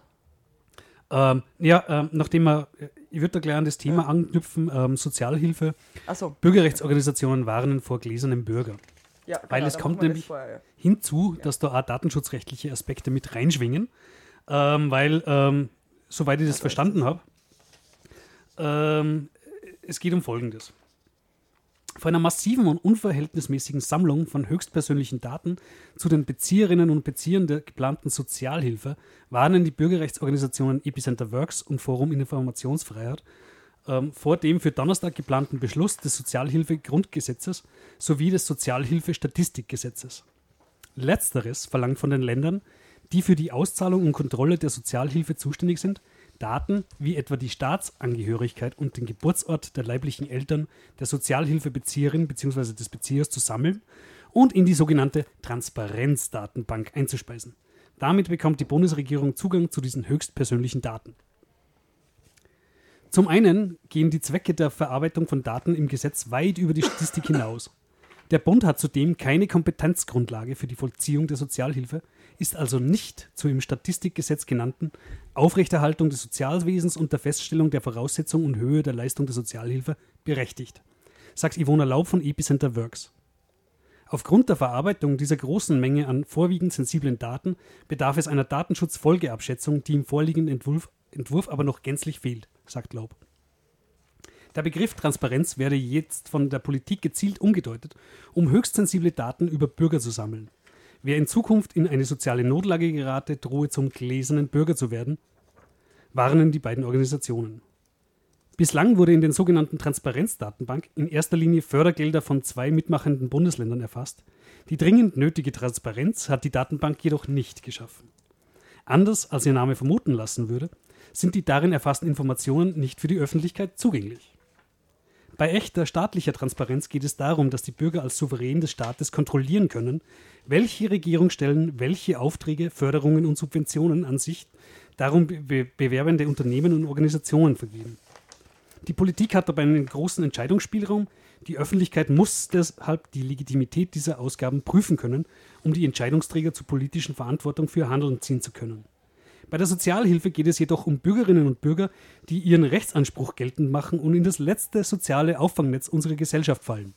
Ähm, ja, ähm, nachdem wir, ich würde da gleich an das Thema anknüpfen, ähm, Sozialhilfe, Achso, Bürgerrechtsorganisationen warnen vor gläsernem Bürger. ja, Weil genau, es da kommt nämlich- vorher, ja. hinzu, dass da auch datenschutzrechtliche Aspekte mit reinschwingen, ähm, weil, ähm, soweit ich das verstanden habe, ähm, es geht um Folgendes. Vor einer massiven und unverhältnismäßigen Sammlung von höchstpersönlichen Daten zu den Bezieherinnen und Beziehern der geplanten Sozialhilfe warnen die Bürgerrechtsorganisationen Epicenter Works und Forum Informationsfreiheit ähm, vor dem für Donnerstag geplanten Beschluss des Sozialhilfegrundgesetzes sowie des Sozialhilfestatistikgesetzes. Letzteres verlangt von den Ländern, die für die Auszahlung und Kontrolle der Sozialhilfe zuständig sind, Daten wie etwa die Staatsangehörigkeit und den Geburtsort der leiblichen Eltern der Sozialhilfebezieherin bzw. des Beziehers zu sammeln und in die sogenannte Transparenzdatenbank einzuspeisen. Damit bekommt die Bundesregierung Zugang zu diesen höchstpersönlichen Daten. Zum einen gehen die Zwecke der Verarbeitung von Daten im Gesetz weit über die Statistik hinaus. Der Bund hat zudem keine Kompetenzgrundlage für die Vollziehung der Sozialhilfe, ist also nicht zur im Statistikgesetz genannten Aufrechterhaltung des Sozialwesens und der Feststellung der Voraussetzung und Höhe der Leistung der Sozialhilfe berechtigt, sagt Ivona Laub von Epicenter Works. Aufgrund der Verarbeitung dieser großen Menge an vorwiegend sensiblen Daten bedarf es einer Datenschutzfolgeabschätzung, die im vorliegenden Entwurf, Entwurf aber noch gänzlich fehlt, sagt Laub. Der Begriff Transparenz werde jetzt von der Politik gezielt umgedeutet, um höchst sensible Daten über Bürger zu sammeln. Wer in Zukunft in eine soziale Notlage gerate, drohe zum gläsernen Bürger zu werden, warnen die beiden Organisationen. Bislang wurde in den sogenannten Transparenzdatenbank in erster Linie Fördergelder von zwei mitmachenden Bundesländern erfasst. Die dringend nötige Transparenz hat die Datenbank jedoch nicht geschaffen. Anders als ihr Name vermuten lassen würde, sind die darin erfassten Informationen nicht für die Öffentlichkeit zugänglich. Bei echter staatlicher Transparenz geht es darum, dass die Bürger als Souverän des Staates kontrollieren können, welche Regierungsstellen welche Aufträge, Förderungen und Subventionen an sich darum be bewerbende Unternehmen und Organisationen vergeben. Die Politik hat dabei einen großen Entscheidungsspielraum. Die Öffentlichkeit muss deshalb die Legitimität dieser Ausgaben prüfen können, um die Entscheidungsträger zur politischen Verantwortung für Handeln ziehen zu können. Bei der Sozialhilfe geht es jedoch um Bürgerinnen und Bürger, die ihren Rechtsanspruch geltend machen und in das letzte soziale Auffangnetz unserer Gesellschaft fallen.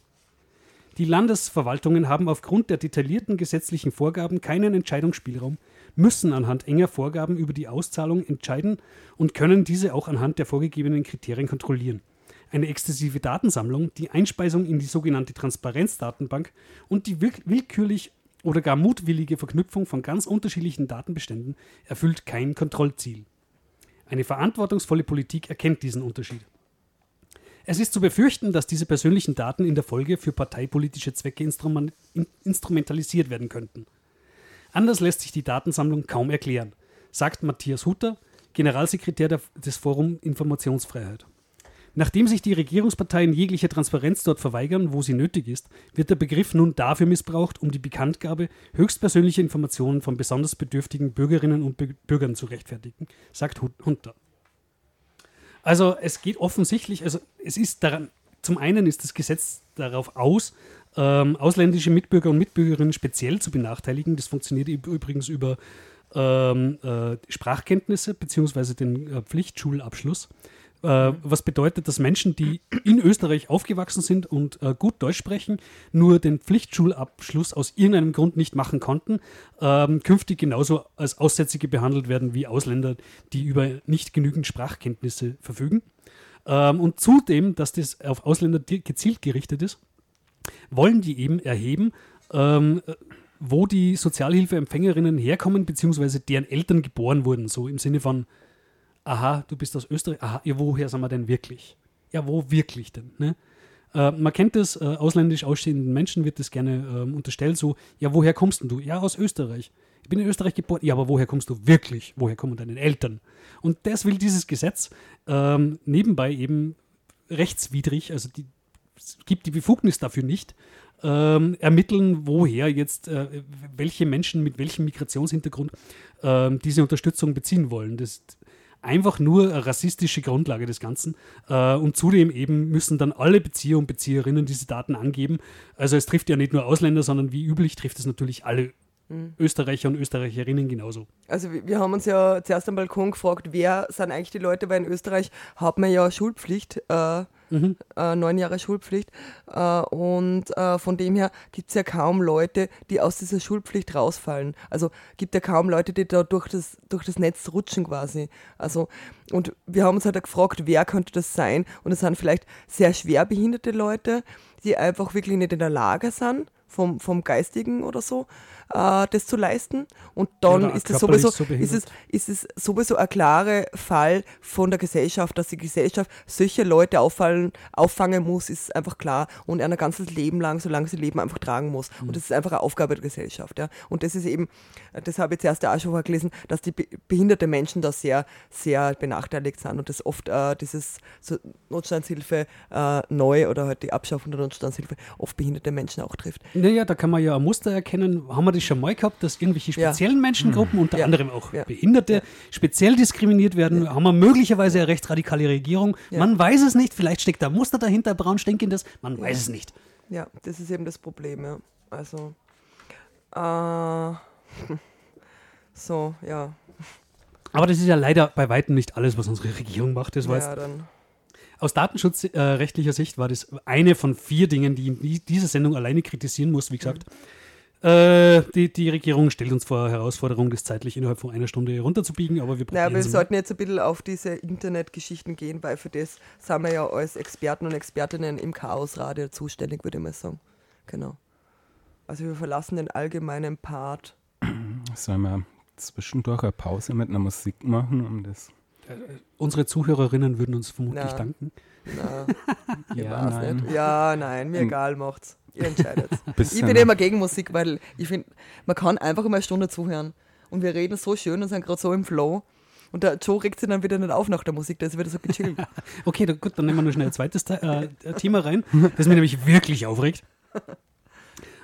Die Landesverwaltungen haben aufgrund der detaillierten gesetzlichen Vorgaben keinen Entscheidungsspielraum, müssen anhand enger Vorgaben über die Auszahlung entscheiden und können diese auch anhand der vorgegebenen Kriterien kontrollieren. Eine exzessive Datensammlung, die Einspeisung in die sogenannte Transparenzdatenbank und die will- willkürlich oder gar mutwillige Verknüpfung von ganz unterschiedlichen Datenbeständen erfüllt kein Kontrollziel. Eine verantwortungsvolle Politik erkennt diesen Unterschied. Es ist zu befürchten, dass diese persönlichen Daten in der Folge für parteipolitische Zwecke instrumen- in- instrumentalisiert werden könnten. Anders lässt sich die Datensammlung kaum erklären, sagt Matthias Hutter, Generalsekretär des Forum Informationsfreiheit. Nachdem sich die Regierungsparteien jeglicher Transparenz dort verweigern, wo sie nötig ist, wird der Begriff nun dafür missbraucht, um die Bekanntgabe höchstpersönlicher Informationen von besonders bedürftigen Bürgerinnen und Bü- Bürgern zu rechtfertigen, sagt Hu- Hunter. Also es geht offensichtlich, also es ist daran, zum einen ist das Gesetz darauf aus, ähm, ausländische Mitbürger und Mitbürgerinnen speziell zu benachteiligen. Das funktioniert üb- übrigens über ähm, äh, Sprachkenntnisse beziehungsweise den äh, Pflichtschulabschluss. Äh, was bedeutet, dass Menschen, die in Österreich aufgewachsen sind und äh, gut Deutsch sprechen, nur den Pflichtschulabschluss aus irgendeinem Grund nicht machen konnten, ähm, künftig genauso als Aussätzige behandelt werden wie Ausländer, die über nicht genügend Sprachkenntnisse verfügen. Ähm, und zudem, dass das auf Ausländer gezielt gerichtet ist, wollen die eben erheben, ähm, äh, wo die Sozialhilfeempfängerinnen herkommen, beziehungsweise deren Eltern geboren wurden. So im Sinne von, aha, du bist aus Österreich, aha, ja, woher sind wir denn wirklich? Ja, wo wirklich denn? Ne? Äh, man kennt das, äh, ausländisch ausstehenden Menschen wird das gerne ähm, unterstellt, so, ja, woher kommst denn du? Ja, aus Österreich. Ich bin in Österreich geboren. Ja, aber woher kommst du wirklich? Woher kommen deine Eltern? Und das will dieses Gesetz ähm, nebenbei eben rechtswidrig, also die, es gibt die Befugnis dafür nicht, ähm, ermitteln, woher jetzt äh, welche Menschen mit welchem Migrationshintergrund ähm, diese Unterstützung beziehen wollen. Das ist einfach nur eine rassistische Grundlage des Ganzen. Äh, und zudem eben müssen dann alle Bezieher und Bezieherinnen diese Daten angeben. Also es trifft ja nicht nur Ausländer, sondern wie üblich trifft es natürlich alle Österreicher und Österreicherinnen genauso. Also wir, haben uns ja zuerst am Balkon gefragt, wer sind eigentlich die Leute, weil in Österreich hat man ja Schulpflicht, äh, äh, neun Jahre Schulpflicht. Äh, und äh, von dem her gibt es ja kaum Leute, die aus dieser Schulpflicht rausfallen. Also gibt ja kaum Leute, die da durch das, durch das Netz rutschen quasi. Also, und wir haben uns halt gefragt, wer könnte das sein? Und es sind vielleicht sehr schwer behinderte Leute, die einfach wirklich nicht in der Lage sind, vom, vom Geistigen oder so, äh, das zu leisten. Und dann oder ist es körperlich sowieso, so ist es, ist es sowieso ein klarer Fall von der Gesellschaft, dass die Gesellschaft solche Leute auffallen, auffangen muss, ist einfach klar und ein ganzes Leben lang, solange sie leben, einfach tragen muss. Mhm. Und das ist einfach eine Aufgabe der Gesellschaft. Ja. Und das ist eben, das habe ich zuerst auch schon gelesen, dass die be- behinderte Menschen da sehr, sehr benachteiligt sind und das oft äh, dieses so Notstandshilfe äh, neu oder halt die Abschaffung der Notstandshilfe oft behinderte Menschen auch trifft. Naja, da kann man ja ein Muster erkennen. Haben wir das schon mal gehabt, dass irgendwelche Ja. speziellen Menschengruppen, unter Ja. anderem auch Ja. Behinderte, speziell diskriminiert werden? Haben wir möglicherweise eine rechtsradikale Regierung? Ja. Man weiß es nicht. Vielleicht steckt da ein Muster dahinter, braun stinkendes. Man weiß es nicht. Ja, das ist eben das Problem, ja. Also, äh, so, ja. Aber das ist ja leider bei weitem nicht alles, was unsere Regierung macht. Das war Ja, dann. aus datenschutzrechtlicher Sicht war das eine von vier Dingen, die die diese Sendung alleine kritisieren muss, wie gesagt. Äh, die, die Regierung stellt uns vor Herausforderung, das zeitlich innerhalb von einer Stunde runterzubiegen, aber wir probieren Naja, wir sollten jetzt ein bisschen auf diese Internetgeschichten gehen, weil für das sind wir ja als Experten und Expertinnen im Chaosradio zuständig, würde ich mal sagen. Genau. Also wir verlassen den allgemeinen Part. Sollen wir zwischendurch eine Pause mit einer Musik machen, um das. Unsere Zuhörerinnen würden uns vermutlich Na. danken. Na, Ja, nein. nicht. Ja, nein, mir egal macht's. Ihr entscheidet. Ich bin immer gegen Musik, weil ich finde, man kann einfach immer eine Stunde zuhören. Und wir reden so schön und sind gerade so im Flow. Und der Joe regt sich dann wieder nicht auf nach der Musik, der ist wieder so gechillt. Okay, da, gut, dann nehmen wir noch schnell ein zweites Te- äh, Thema rein, das mich nämlich wirklich aufregt.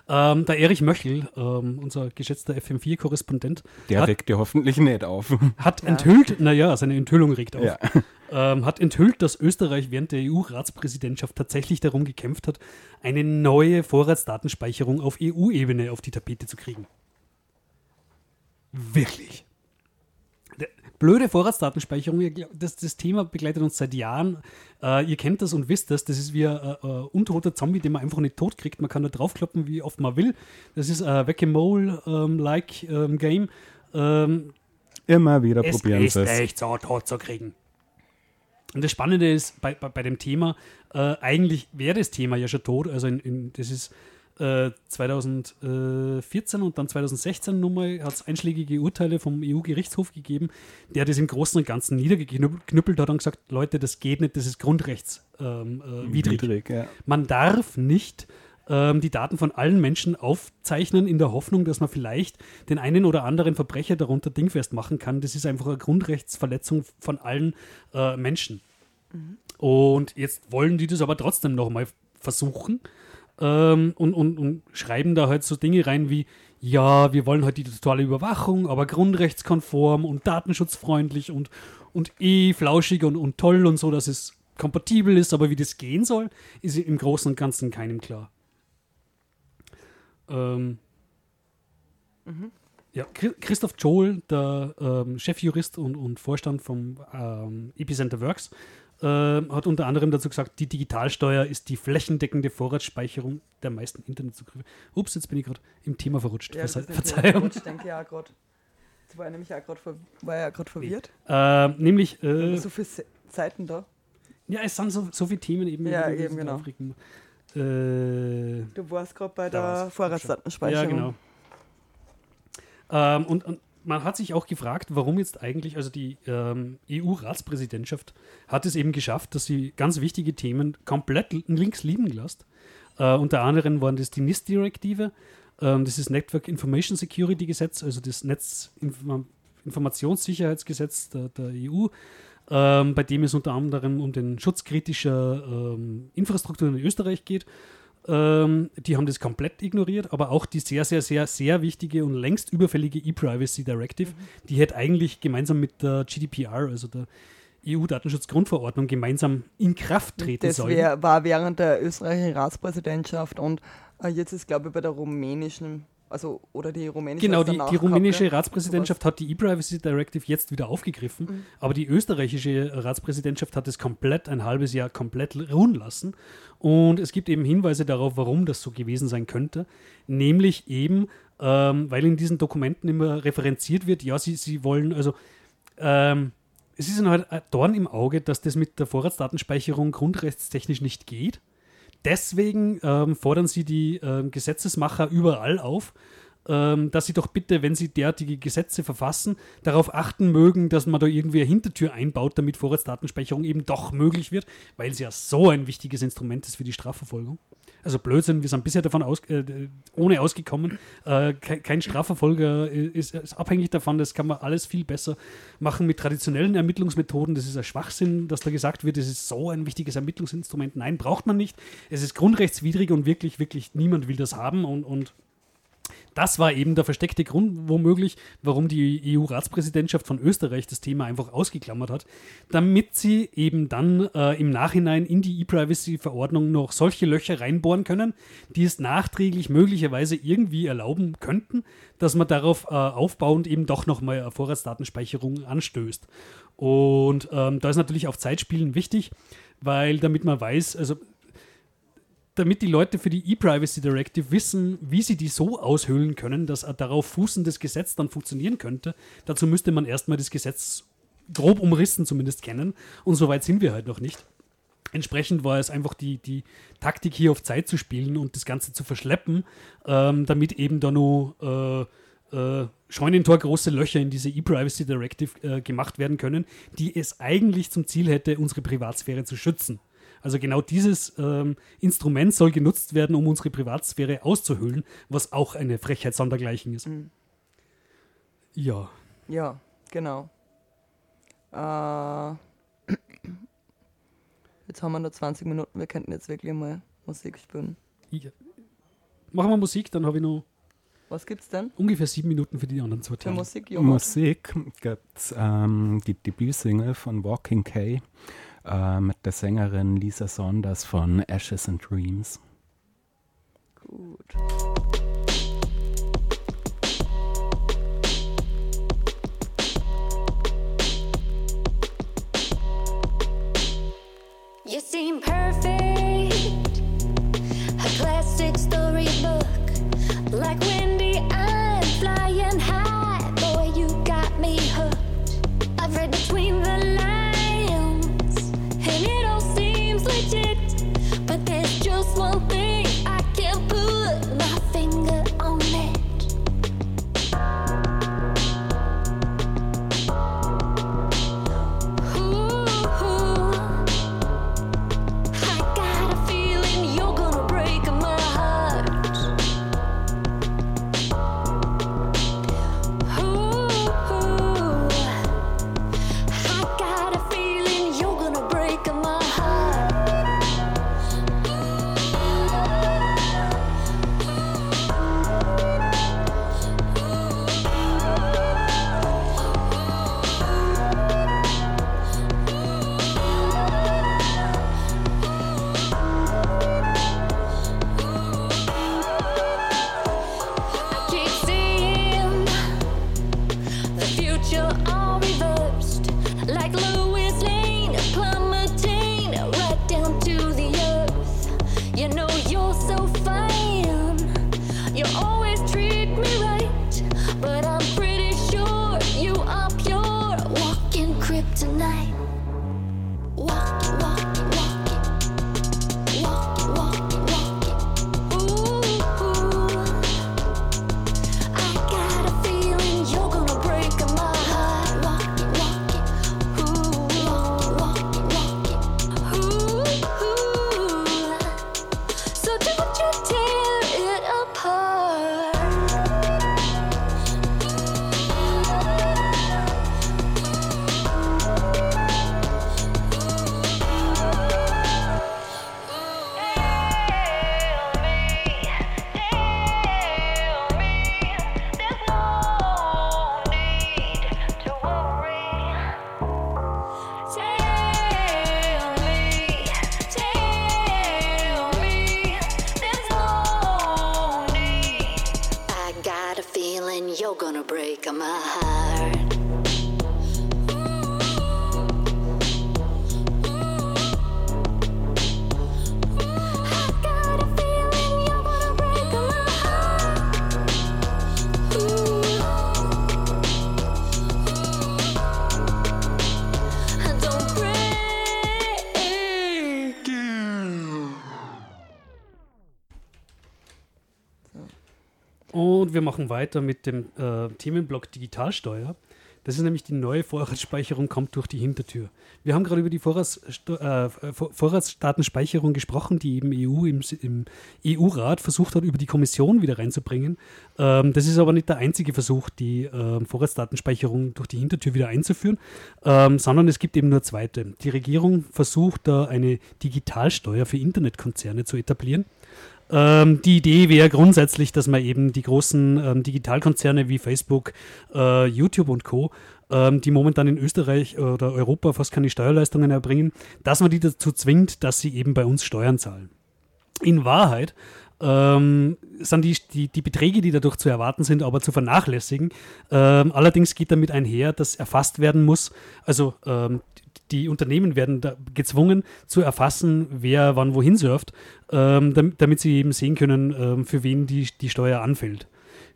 Ähm, der Erich Möchel, ähm, unser geschätzter FM4-Korrespondent, Der hat, regt dir hoffentlich nicht auf. hat enthüllt, naja, seine Enthüllung regt auf, Ja. ähm, hat enthüllt, dass Österreich während der EU-Ratspräsidentschaft tatsächlich darum gekämpft hat, eine neue Vorratsdatenspeicherung auf EU-Ebene auf die Tapete zu kriegen. Wirklich. Blöde Vorratsdatenspeicherung, das, das Thema begleitet uns seit Jahren. Äh, ihr kennt das und wisst das. Das ist wie ein äh, äh, untoter Zombie, den man einfach nicht tot kriegt. Man kann da draufkloppen, wie oft man will. Das ist ein Whack-a-Mole-like ähm, Game. Ähm, Immer wieder es probieren ist sie es. echt so tot zu kriegen. Und das Spannende ist bei, bei, bei dem Thema, äh, eigentlich wäre das Thema ja schon tot. Also in, in, das ist äh, 2014 und dann 2016 nochmal hat es einschlägige Urteile vom EU-Gerichtshof gegeben, der das im Großen und Ganzen niedergeknüppelt hat und gesagt, Leute, das geht nicht, das ist grundrechtswidrig. Ähm, äh, ja. Man darf nicht ähm, die Daten von allen Menschen aufzeichnen in der Hoffnung, dass man vielleicht den einen oder anderen Verbrecher darunter dingfest machen kann. Das ist einfach eine Grundrechtsverletzung von allen äh, Menschen. Und jetzt wollen die das aber trotzdem nochmal versuchen ähm, und, und, und schreiben da halt so Dinge rein wie, ja, wir wollen halt die totale Überwachung, aber grundrechtskonform und datenschutzfreundlich und, und eh flauschig und, und toll und so, dass es kompatibel ist, aber wie das gehen soll, ist im Großen und Ganzen keinem klar. Ähm, Ja, Chri- Christoph Joel, der ähm, Chefjurist und, und Vorstand vom ähm, Epicenter Works, ähm, hat unter anderem dazu gesagt, die Digitalsteuer ist die flächendeckende Vorratsspeicherung der meisten Internetzugriffe. Ups, jetzt bin ich gerade im Thema verrutscht. Ja, Verze Verzeihung. Ich denke ja gerade. Jetzt war er nämlich gerade er gerade verwirrt. Ähm, nämlich, äh, so viele Seiten da. ja, es sind so, so viele Themen eben. Ja, eben, genau. aufregen. Äh, Du warst gerade bei der. Vorratsdatenspeicherung. Ja, genau. Ähm, und, und man hat sich auch gefragt, warum jetzt eigentlich, also die ähm, EU-Ratspräsidentschaft hat es eben geschafft, dass sie ganz wichtige Themen komplett links liegen lässt. Äh, unter anderem waren das die NIS-Direktive, ähm, das ist Network Information Security Gesetz, also das Netzinformationssicherheitsgesetz der, der EU, ähm, bei dem es unter anderem um den Schutz kritischer ähm, Infrastruktur in Österreich geht. Ähm, die haben das komplett ignoriert, aber auch die sehr, sehr, sehr, sehr wichtige und längst überfällige E-Privacy Directive, die hätte eigentlich gemeinsam mit der GDPR, also der EU-Datenschutzgrundverordnung, gemeinsam in Kraft treten Das sollen. wär, war während der österreichischen Ratspräsidentschaft und äh, jetzt ist, glaube ich, bei der rumänischen, also oder die rumänische. Genau, die, die rumänische gehabt. Ratspräsidentschaft hat die E-Privacy Directive jetzt wieder aufgegriffen, Mhm. aber die österreichische Ratspräsidentschaft hat es komplett, ein halbes Jahr komplett ruhen lassen. Und es gibt eben Hinweise darauf, warum das so gewesen sein könnte. Nämlich eben, ähm, weil in diesen Dokumenten immer referenziert wird, ja, sie, sie wollen, also ähm, es ist halt ein Dorn im Auge, dass das mit der Vorratsdatenspeicherung grundrechtstechnisch nicht geht. Deswegen ähm, fordern sie die ähm, Gesetzesmacher überall auf, ähm, dass sie doch bitte, wenn sie derartige Gesetze verfassen, darauf achten mögen, dass man da irgendwie eine Hintertür einbaut, damit Vorratsdatenspeicherung eben doch möglich wird, weil es ja so ein wichtiges Instrument ist für die Strafverfolgung. Also Blödsinn, wir sind bisher davon aus, äh, ohne ausgekommen. Äh, kein, kein Strafverfolger ist, ist abhängig davon, das kann man alles viel besser machen mit traditionellen Ermittlungsmethoden. Das ist ein Schwachsinn, dass da gesagt wird, es ist so ein wichtiges Ermittlungsinstrument. Nein, braucht man nicht. Es ist grundrechtswidrig und wirklich, wirklich niemand will das haben und, und das war eben der versteckte Grund, womöglich, warum die EU-Ratspräsidentschaft von Österreich das Thema einfach ausgeklammert hat, damit sie eben dann äh, im Nachhinein in die E-Privacy-Verordnung noch solche Löcher reinbohren können, die es nachträglich möglicherweise irgendwie erlauben könnten, dass man darauf äh, aufbauend eben doch nochmal Vorratsdatenspeicherung anstößt. Und ähm, da ist natürlich auf Zeitspielen wichtig, weil damit man weiß, also damit die Leute für die E-Privacy Directive wissen, wie sie die so aushöhlen können, dass ein darauf fußendes Gesetz dann funktionieren könnte. Dazu müsste man erstmal das Gesetz grob umrissen zumindest kennen. Und so weit sind wir halt noch nicht. Entsprechend war es einfach die, die Taktik, hier auf Zeit zu spielen und das Ganze zu verschleppen, ähm, damit eben da nur äh, äh, Scheunentor große Löcher in diese E-Privacy Directive äh, gemacht werden können, die es eigentlich zum Ziel hätte, unsere Privatsphäre zu schützen. Also genau dieses ähm, Instrument soll genutzt werden, um unsere Privatsphäre auszuhüllen, was auch eine Frechheit sondergleichen ist. Ja. Ja, genau. Äh, jetzt haben wir nur 20 Minuten, wir könnten jetzt wirklich mal Musik spielen. ja. Machen wir Musik, dann habe ich noch Was gibt's denn ungefähr sieben Minuten für die anderen zwei Teile. Musik? Musik gibt es ähm, die Debütsingle von Walking Kay äh, mit der Sängerin Lisa Saunders von Ashes and Dreams. Gut. Und wir machen weiter mit dem äh, Themenblock Digitalsteuer. Das ist nämlich die neue Vorratsspeicherung kommt durch die Hintertür. Wir haben gerade über die Vorratssto äh, Vor- Vorratsdatenspeicherung gesprochen, die eben EU im, im EU-Rat versucht hat, über die Kommission wieder reinzubringen. Ähm, das ist aber nicht der einzige Versuch, die ähm, Vorratsdatenspeicherung durch die Hintertür wieder einzuführen, ähm, sondern es gibt eben nur zweite. Die Regierung versucht da eine Digitalsteuer für Internetkonzerne zu etablieren. Ähm, die Idee wäre grundsätzlich, dass man eben die großen ähm, Digitalkonzerne wie Facebook, äh, YouTube und Co., ähm, die momentan in Österreich oder Europa fast keine Steuerleistungen erbringen, dass man die dazu zwingt, dass sie eben bei uns Steuern zahlen. In Wahrheit ähm, sind die, die, die Beträge, die dadurch zu erwarten sind, aber zu vernachlässigen. Ähm, allerdings geht damit einher, dass erfasst werden muss, also ähm, die Unternehmen werden gezwungen zu erfassen, wer wann wohin surft, ähm, damit, damit sie eben sehen können, ähm, für wen die, die Steuer anfällt.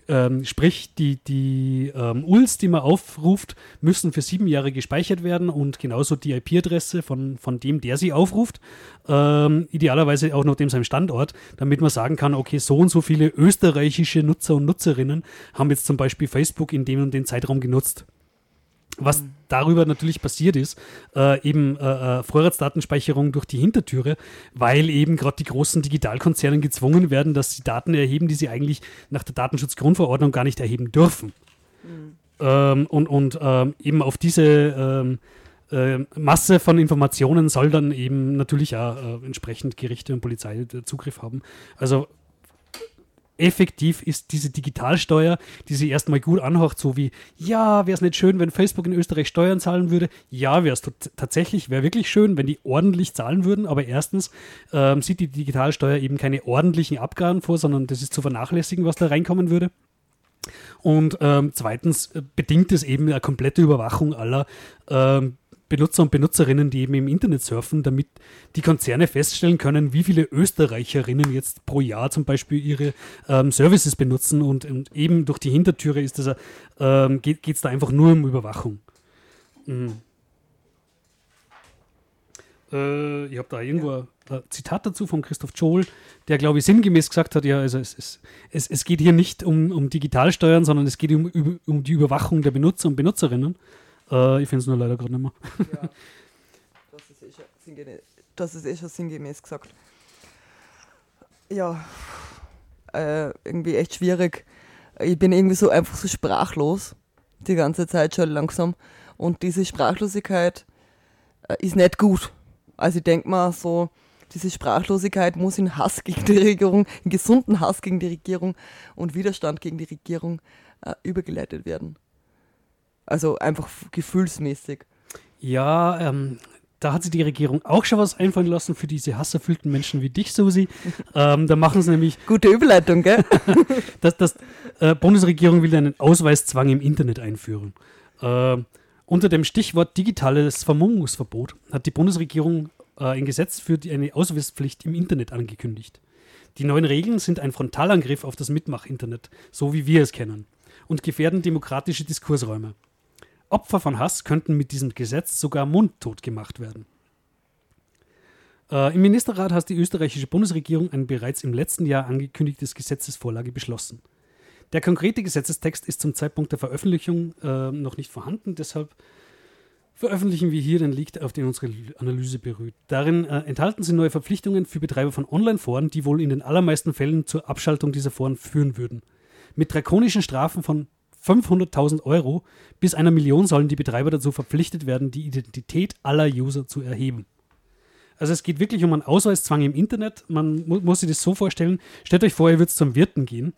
Ähm, sprich, die, die ähm, ULs, die man aufruft, müssen für sieben Jahre gespeichert werden und genauso die IP-Adresse von, von dem, der sie aufruft, ähm, idealerweise auch noch dem seinem Standort, damit man sagen kann, okay, so und so viele österreichische Nutzer und Nutzerinnen haben jetzt zum Beispiel Facebook in dem und den Zeitraum genutzt. Was darüber natürlich passiert ist, äh, eben äh, äh, Vorratsdatenspeicherung durch die Hintertüre, weil eben gerade die großen Digitalkonzerne gezwungen werden, dass sie Daten erheben, die sie eigentlich nach der Datenschutzgrundverordnung gar nicht erheben dürfen. Ähm, und und ähm, eben auf diese ähm, äh, Masse von Informationen soll dann eben natürlich auch äh, entsprechend Gerichte und Polizei äh, Zugriff haben. Also effektiv ist diese Digitalsteuer, die sich erstmal gut anhört, so wie, ja, wäre es nicht schön, wenn Facebook in Österreich Steuern zahlen würde? Ja, wäre es tatsächlich, wäre wirklich schön, wenn die ordentlich zahlen würden, aber erstens ähm, sieht die Digitalsteuer eben keine ordentlichen Abgaben vor, sondern das ist zu vernachlässigen, was da reinkommen würde. Und ähm, zweitens äh, bedingt es eben eine komplette Überwachung aller ähm, Benutzer und Benutzerinnen, die eben im Internet surfen, damit die Konzerne feststellen können, wie viele Österreicherinnen jetzt pro Jahr zum Beispiel ihre ähm, Services benutzen und, und eben durch die Hintertüre ist das, ähm, geht es da einfach nur um Überwachung. Mhm. Äh, ich habe da irgendwo ein Zitat dazu von Christoph Joel, der, glaube ich, sinngemäß gesagt hat, ja, also es, es, es, es geht hier nicht um, um Digitalsteuern, sondern es geht um, um die Überwachung der Benutzer und Benutzerinnen. Äh, ich finde es nur leider gerade nicht mehr. Ja, das ist, eh schon sinngemäß, das ist eh schon sinngemäß gesagt. Ja, äh, irgendwie echt schwierig. Ich bin irgendwie so einfach so sprachlos die ganze Zeit schon langsam. Und diese Sprachlosigkeit äh, ist nicht gut. Also ich denke mal so, diese Sprachlosigkeit muss in Hass gegen die Regierung, in gesunden Hass gegen die Regierung und Widerstand gegen die Regierung äh, übergeleitet werden. Also einfach gefühlsmäßig. Ja, ähm, da hat sich die Regierung auch schon was einfallen lassen für diese hasserfüllten Menschen wie dich, Susi. ähm, da machen sie nämlich, Gute Überleitung, gell? dass das äh, Bundesregierung will einen Ausweiszwang im Internet einführen. Äh, unter dem Stichwort digitales Vermummungsverbot hat die Bundesregierung äh, ein Gesetz für die, eine Ausweispflicht im Internet angekündigt. Die neuen Regeln sind ein Frontalangriff auf das Mitmach-Internet, so wie wir es kennen, und gefährden demokratische Diskursräume. Opfer von Hass könnten mit diesem Gesetz sogar mundtot gemacht werden. Äh, Im Ministerrat hat die österreichische Bundesregierung ein bereits im letzten Jahr angekündigtes Gesetzesvorlage beschlossen. Der konkrete Gesetzestext ist zum Zeitpunkt der Veröffentlichung äh, noch nicht vorhanden, deshalb veröffentlichen wir hier den Link, auf den unsere Analyse berührt. Darin äh, enthalten sind neue Verpflichtungen für Betreiber von Online-Foren, die wohl in den allermeisten Fällen zur Abschaltung dieser Foren führen würden. Mit drakonischen Strafen von 500.000 Euro bis einer Million sollen die Betreiber dazu verpflichtet werden, die Identität aller User zu erheben. Also es geht wirklich um einen Ausweiszwang im Internet. Man mu muss sich das so vorstellen. Stellt euch vor, ihr würdet zum Wirten gehen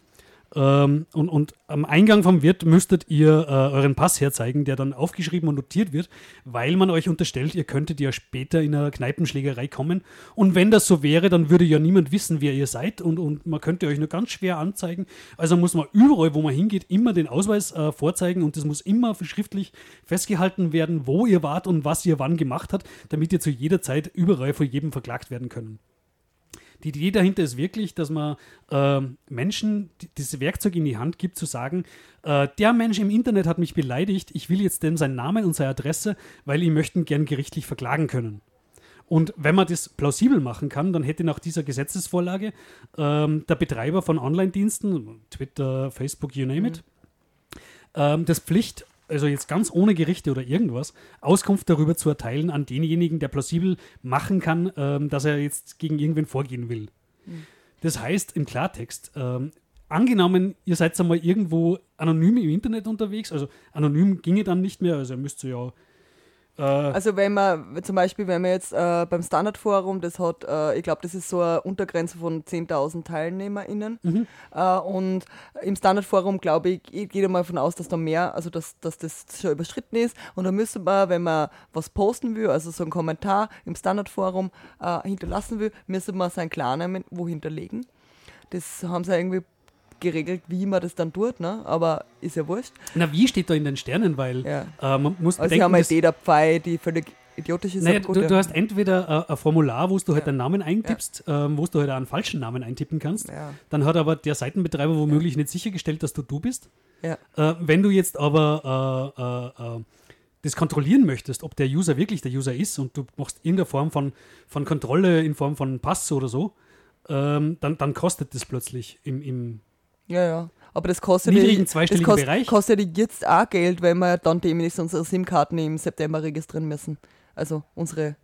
Ähm, und, und am Eingang vom Wirt müsstet ihr äh, euren Pass herzeigen, der dann aufgeschrieben und notiert wird, weil man euch unterstellt, ihr könntet ja später in einer Kneipenschlägerei kommen. Und wenn das so wäre, dann würde ja niemand wissen, wer ihr seid und, und man könnte euch nur ganz schwer anzeigen. Also muss man überall, wo man hingeht, immer den Ausweis äh, vorzeigen und das muss immer schriftlich festgehalten werden, wo ihr wart und was ihr wann gemacht habt, damit ihr zu jeder Zeit überall vor jedem verklagt werden können. Die Idee dahinter ist wirklich, dass man äh, Menschen die, dieses Werkzeug in die Hand gibt, zu sagen, äh, der Mensch im Internet hat mich beleidigt, ich will jetzt dem seinen Namen und seine Adresse, weil ich möchte ihn gern gerichtlich verklagen können. Und wenn man das plausibel machen kann, dann hätte nach dieser Gesetzesvorlage ähm, der Betreiber von Online-Diensten, Twitter, Facebook, you name it, ähm, das Pflicht, also jetzt ganz ohne Gerichte oder irgendwas, Auskunft darüber zu erteilen an denjenigen, der plausibel machen kann, ähm, dass er jetzt gegen irgendwen vorgehen will. Das heißt im Klartext, ähm, angenommen, ihr seid einmal irgendwo anonym im Internet unterwegs, also anonym ginge dann nicht mehr, also ihr müsst so ja äh, Also wenn man zum Beispiel, wenn man jetzt äh, beim Standardforum, das hat, äh, ich glaube, das ist so eine Untergrenze von 10.000 TeilnehmerInnen. Äh, und im Standardforum, glaube ich, ich gehe mal davon aus, dass da mehr, also dass, dass das schon überschritten ist. Und da müsste man, wenn man was posten will, also so einen Kommentar im Standardforum äh, hinterlassen will, müsste man seinen Klarnamen wo hinterlegen. Das haben sie irgendwie geregelt, wie man das dann tut, ne? aber ist ja wurscht. na, wie steht da in den Sternen, weil Ja. äh, man muss Also bedenken, haben eine dass- Idee dabei, die völlig idiotisch ist. Naja, du, ja. du hast entweder äh, ein Formular, wo du halt deinen Namen eintippst, ähm, wo du halt einen falschen Namen eintippen kannst. Ja. Dann hat aber der Seitenbetreiber womöglich nicht sichergestellt, dass du du bist. Ja. Äh, wenn du jetzt aber äh, äh, äh, das kontrollieren möchtest, ob der User wirklich der User ist und du machst irgendeine Form von, von Kontrolle in Form von Pass oder so, ähm, dann, dann kostet das plötzlich im, im Ja, ja. Aber das kostet Niedrigen zweistelligen das Bereich. kostet ja jetzt auch Geld, weil wir dann demnächst unsere SIM-Karten im September registrieren müssen. Also unsere,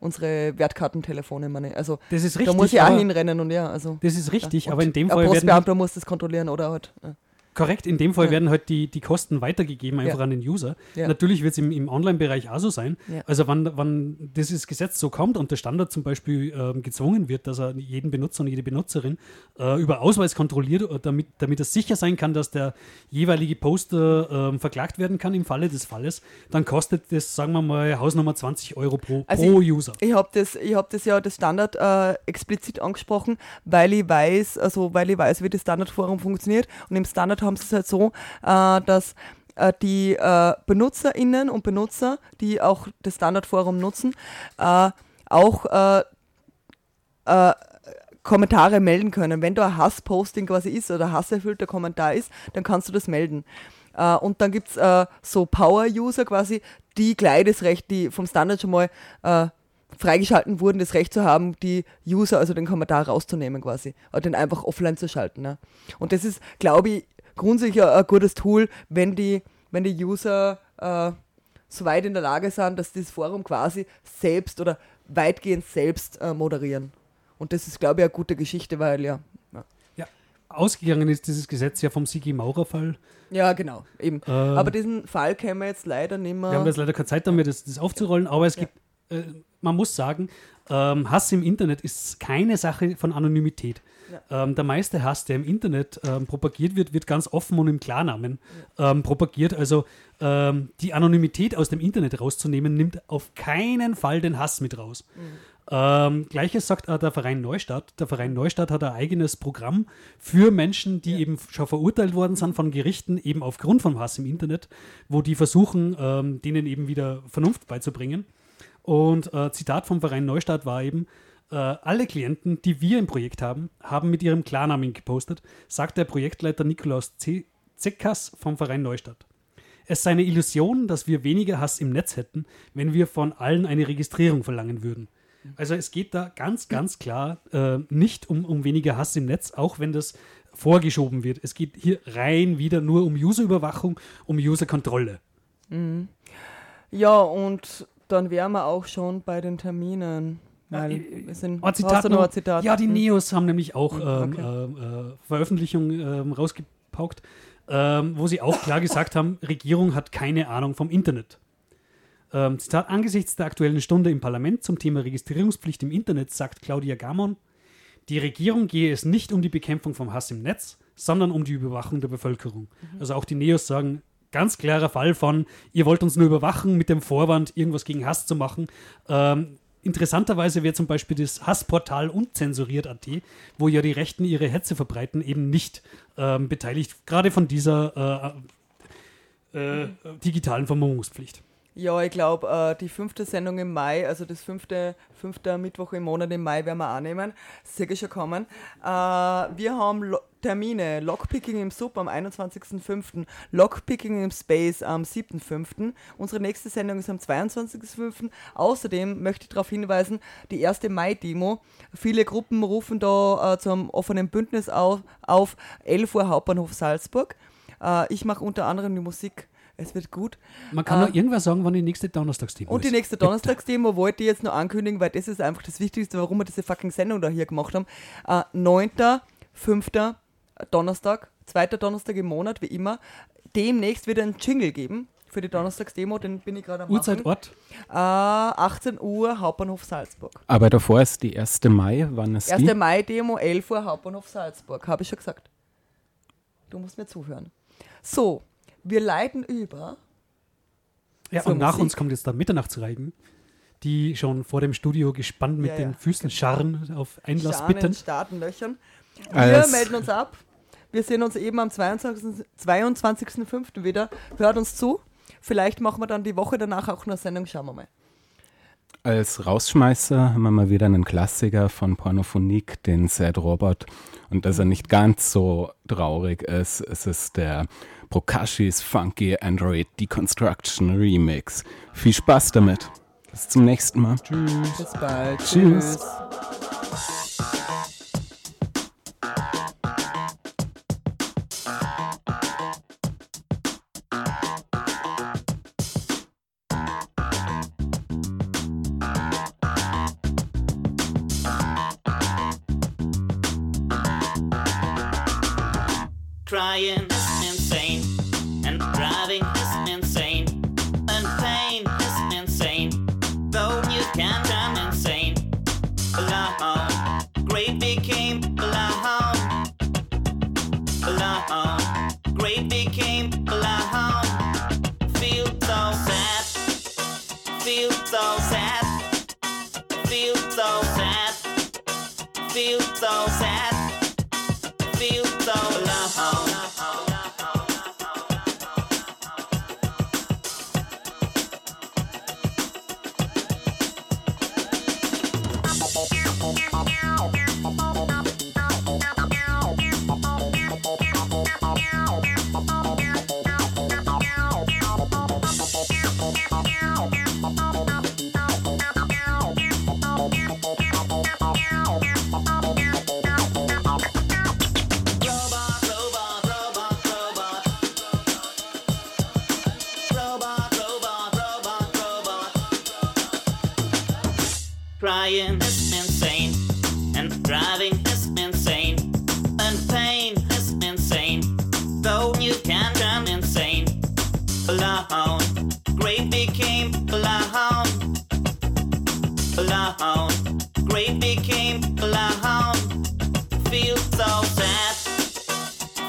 unsere Wertkartentelefone, meine. Also Das ist da richtig, muss ich auch hinrennen und ja, also. Das ist richtig, ja. aber in dem Fall werden Postbeamter muss das kontrollieren oder halt. Ja. Korrekt, in dem Fall Ja. werden halt die, die Kosten weitergegeben einfach Ja. an den User. Ja. Natürlich wird es im, im Online-Bereich auch so sein. Also wann, wann dieses Gesetz so kommt und der Standard zum Beispiel ähm, gezwungen wird, dass er jeden Benutzer und jede Benutzerin äh, über Ausweis kontrolliert, äh, damit, damit er sicher sein kann, dass der jeweilige Poster ähm, verklagt werden kann im Falle des Falles, dann kostet das, sagen wir mal, Hausnummer 20 Euro pro, Also pro ich, User. Ich habe das, ich hab das ja das Standard äh, explizit angesprochen, weil ich weiß, also weil ich weiß, wie das Standardforum funktioniert. Und im Standard haben sie es halt so, äh, dass äh, die äh, BenutzerInnen und Benutzer, die auch das Standardforum nutzen, äh, auch äh, Kommentare melden können. Wenn da ein Hassposting quasi ist oder hasserfüllter Kommentar ist, dann kannst du das melden. Äh, und dann gibt es äh, so Power-User quasi, die gleich das Recht, die vom Standard schon mal äh, freigeschalten wurden, das Recht zu haben, die User, also den Kommentar rauszunehmen quasi. Oder den einfach offline zu schalten. Ne? Und das ist, glaube ich, grundsätzlich ein, ein gutes Tool, wenn die, wenn die User äh, so weit in der Lage sind, dass dieses Forum quasi selbst oder weitgehend selbst äh, moderieren. Und das ist, glaube ich, eine gute Geschichte, weil ja. Ja, Ja, ausgegangen ist dieses Gesetz ja vom Sigi Maurer-Fall. ja genau, eben. Äh, Aber diesen Fall kennen wir jetzt leider nicht mehr. Wir haben jetzt leider keine Zeit damit, das, das aufzurollen, aber es gibt, äh, man muss sagen, ähm, Hass im Internet ist keine Sache von Anonymität. Ähm, der meiste Hass, der im Internet ähm, propagiert wird, wird ganz offen und im Klarnamen ähm, propagiert. Also ähm, die Anonymität aus dem Internet rauszunehmen, nimmt auf keinen Fall den Hass mit raus. Ähm, Gleiches sagt auch der Verein Neustadt. Der Verein Neustadt hat ein eigenes Programm für Menschen, die eben schon verurteilt worden sind von Gerichten, eben aufgrund von Hass im Internet, wo die versuchen, denen eben wieder Vernunft beizubringen. Und äh, Zitat vom Verein Neustadt war eben, äh, alle Klienten, die wir im Projekt haben, haben mit ihrem Klarnamen gepostet, sagt der Projektleiter Nikolaus Z Zekas vom Verein Neustadt. Es sei eine Illusion, dass wir weniger Hass im Netz hätten, wenn wir von allen eine Registrierung verlangen würden. Also es geht da ganz, ganz klar äh, nicht um, um weniger Hass im Netz, auch wenn das vorgeschoben wird. Es geht hier rein wieder nur um Userüberwachung, um Userkontrolle. ja, und dann wären wir auch schon bei den Terminen. Weil äh, wir sind, Zitat noch Zitat? Ja, die Hm. Neos haben nämlich auch ähm, okay. ähm, äh, Veröffentlichungen ähm, rausgepaukt, ähm, wo sie auch klar gesagt haben, Regierung hat keine Ahnung vom Internet. Ähm, Zitat, angesichts der aktuellen Stunde im Parlament zum Thema Registrierungspflicht im Internet sagt Claudia Gamon, die Regierung gehe es nicht um die Bekämpfung vom Hass im Netz, sondern um die Überwachung der Bevölkerung. Also auch die Neos sagen, ganz klarer Fall von, ihr wollt uns nur überwachen mit dem Vorwand, irgendwas gegen Hass zu machen. Ähm, interessanterweise wäre zum Beispiel das Hassportal unzensuriert.at, wo ja die Rechten ihre Hetze verbreiten, eben nicht ähm, beteiligt, gerade von dieser äh, äh, digitalen Vermummungspflicht. Ja, ich glaube, äh, die fünfte Sendung im Mai, also das fünfte, fünfte Mittwoch im Monat im Mai werden wir annehmen. Sicher schon kommen. Äh, wir haben Termine. Lockpicking im Sub am 21.05. Lockpicking im Space am 7.05. Unsere nächste Sendung ist am 22.05. Außerdem möchte ich darauf hinweisen, die erste Mai-Demo. Viele Gruppen rufen da äh, zum offenen Bündnis auf, auf 11 Uhr Hauptbahnhof Salzburg. Äh, ich mache unter anderem die Musik. Es wird gut. Man kann Äh, noch irgendwer sagen, wann die nächste Donnerstagsdemo und die nächste Donnerstagsdemo wollte ich jetzt noch ankündigen, weil das ist einfach das Wichtigste, warum wir diese fucking Sendung da hier gemacht haben. Äh, 9., 5. Donnerstag, zweiter Donnerstag im Monat, wie immer. Demnächst wird ein Jingle geben für die Donnerstagsdemo, den bin ich gerade am Uhrzeit. Ort? Äh, 18 Uhr Hauptbahnhof Salzburg. Aber davor ist die 1. Mai. Wann ist 1. die? Mai-Demo, 11 Uhr Hauptbahnhof Salzburg, habe ich schon gesagt. Du musst mir zuhören. So, wir leiten über. Ja, und nach Musik. uns kommt jetzt der Mitternachtsreigen, die schon vor dem Studio gespannt mit Ja, den ja. Füßen scharren auf Einlass Schanen, bitten. Starten, Löchern. Wir Als- melden uns ab. Wir sehen uns eben am 22. 22.05. wieder. Hört uns zu. Vielleicht machen wir dann die Woche danach auch eine Sendung. Schauen wir mal. Als Rausschmeißer haben wir mal wieder einen Klassiker von Pornophonik, den Sad Robot. Und dass er nicht ganz so traurig ist, es ist der Prokashis Funky Android Deconstruction Remix. Viel Spaß damit. Bis zum nächsten Mal. Bis bald. Tschüss. Crying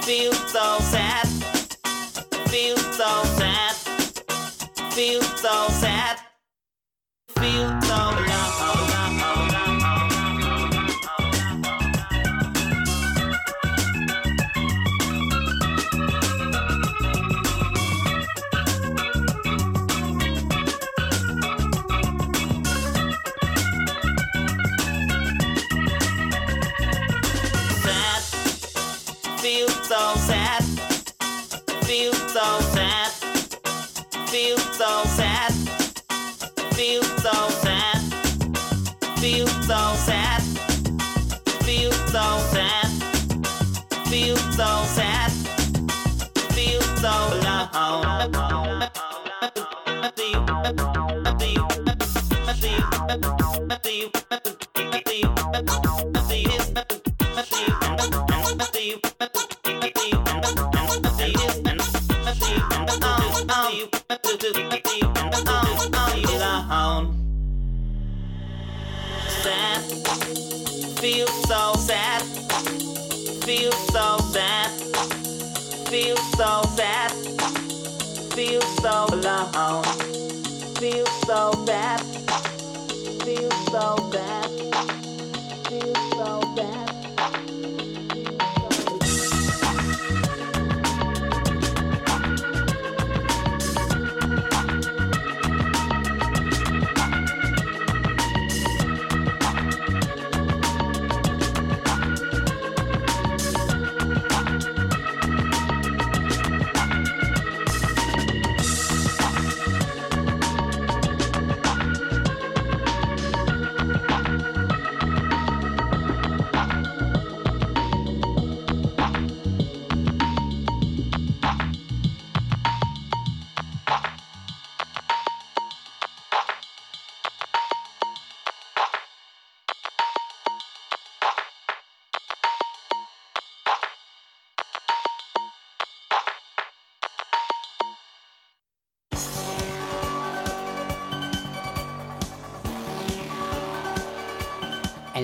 feel so sad, feel so sad, feel so sad, so alone. Feel so bad.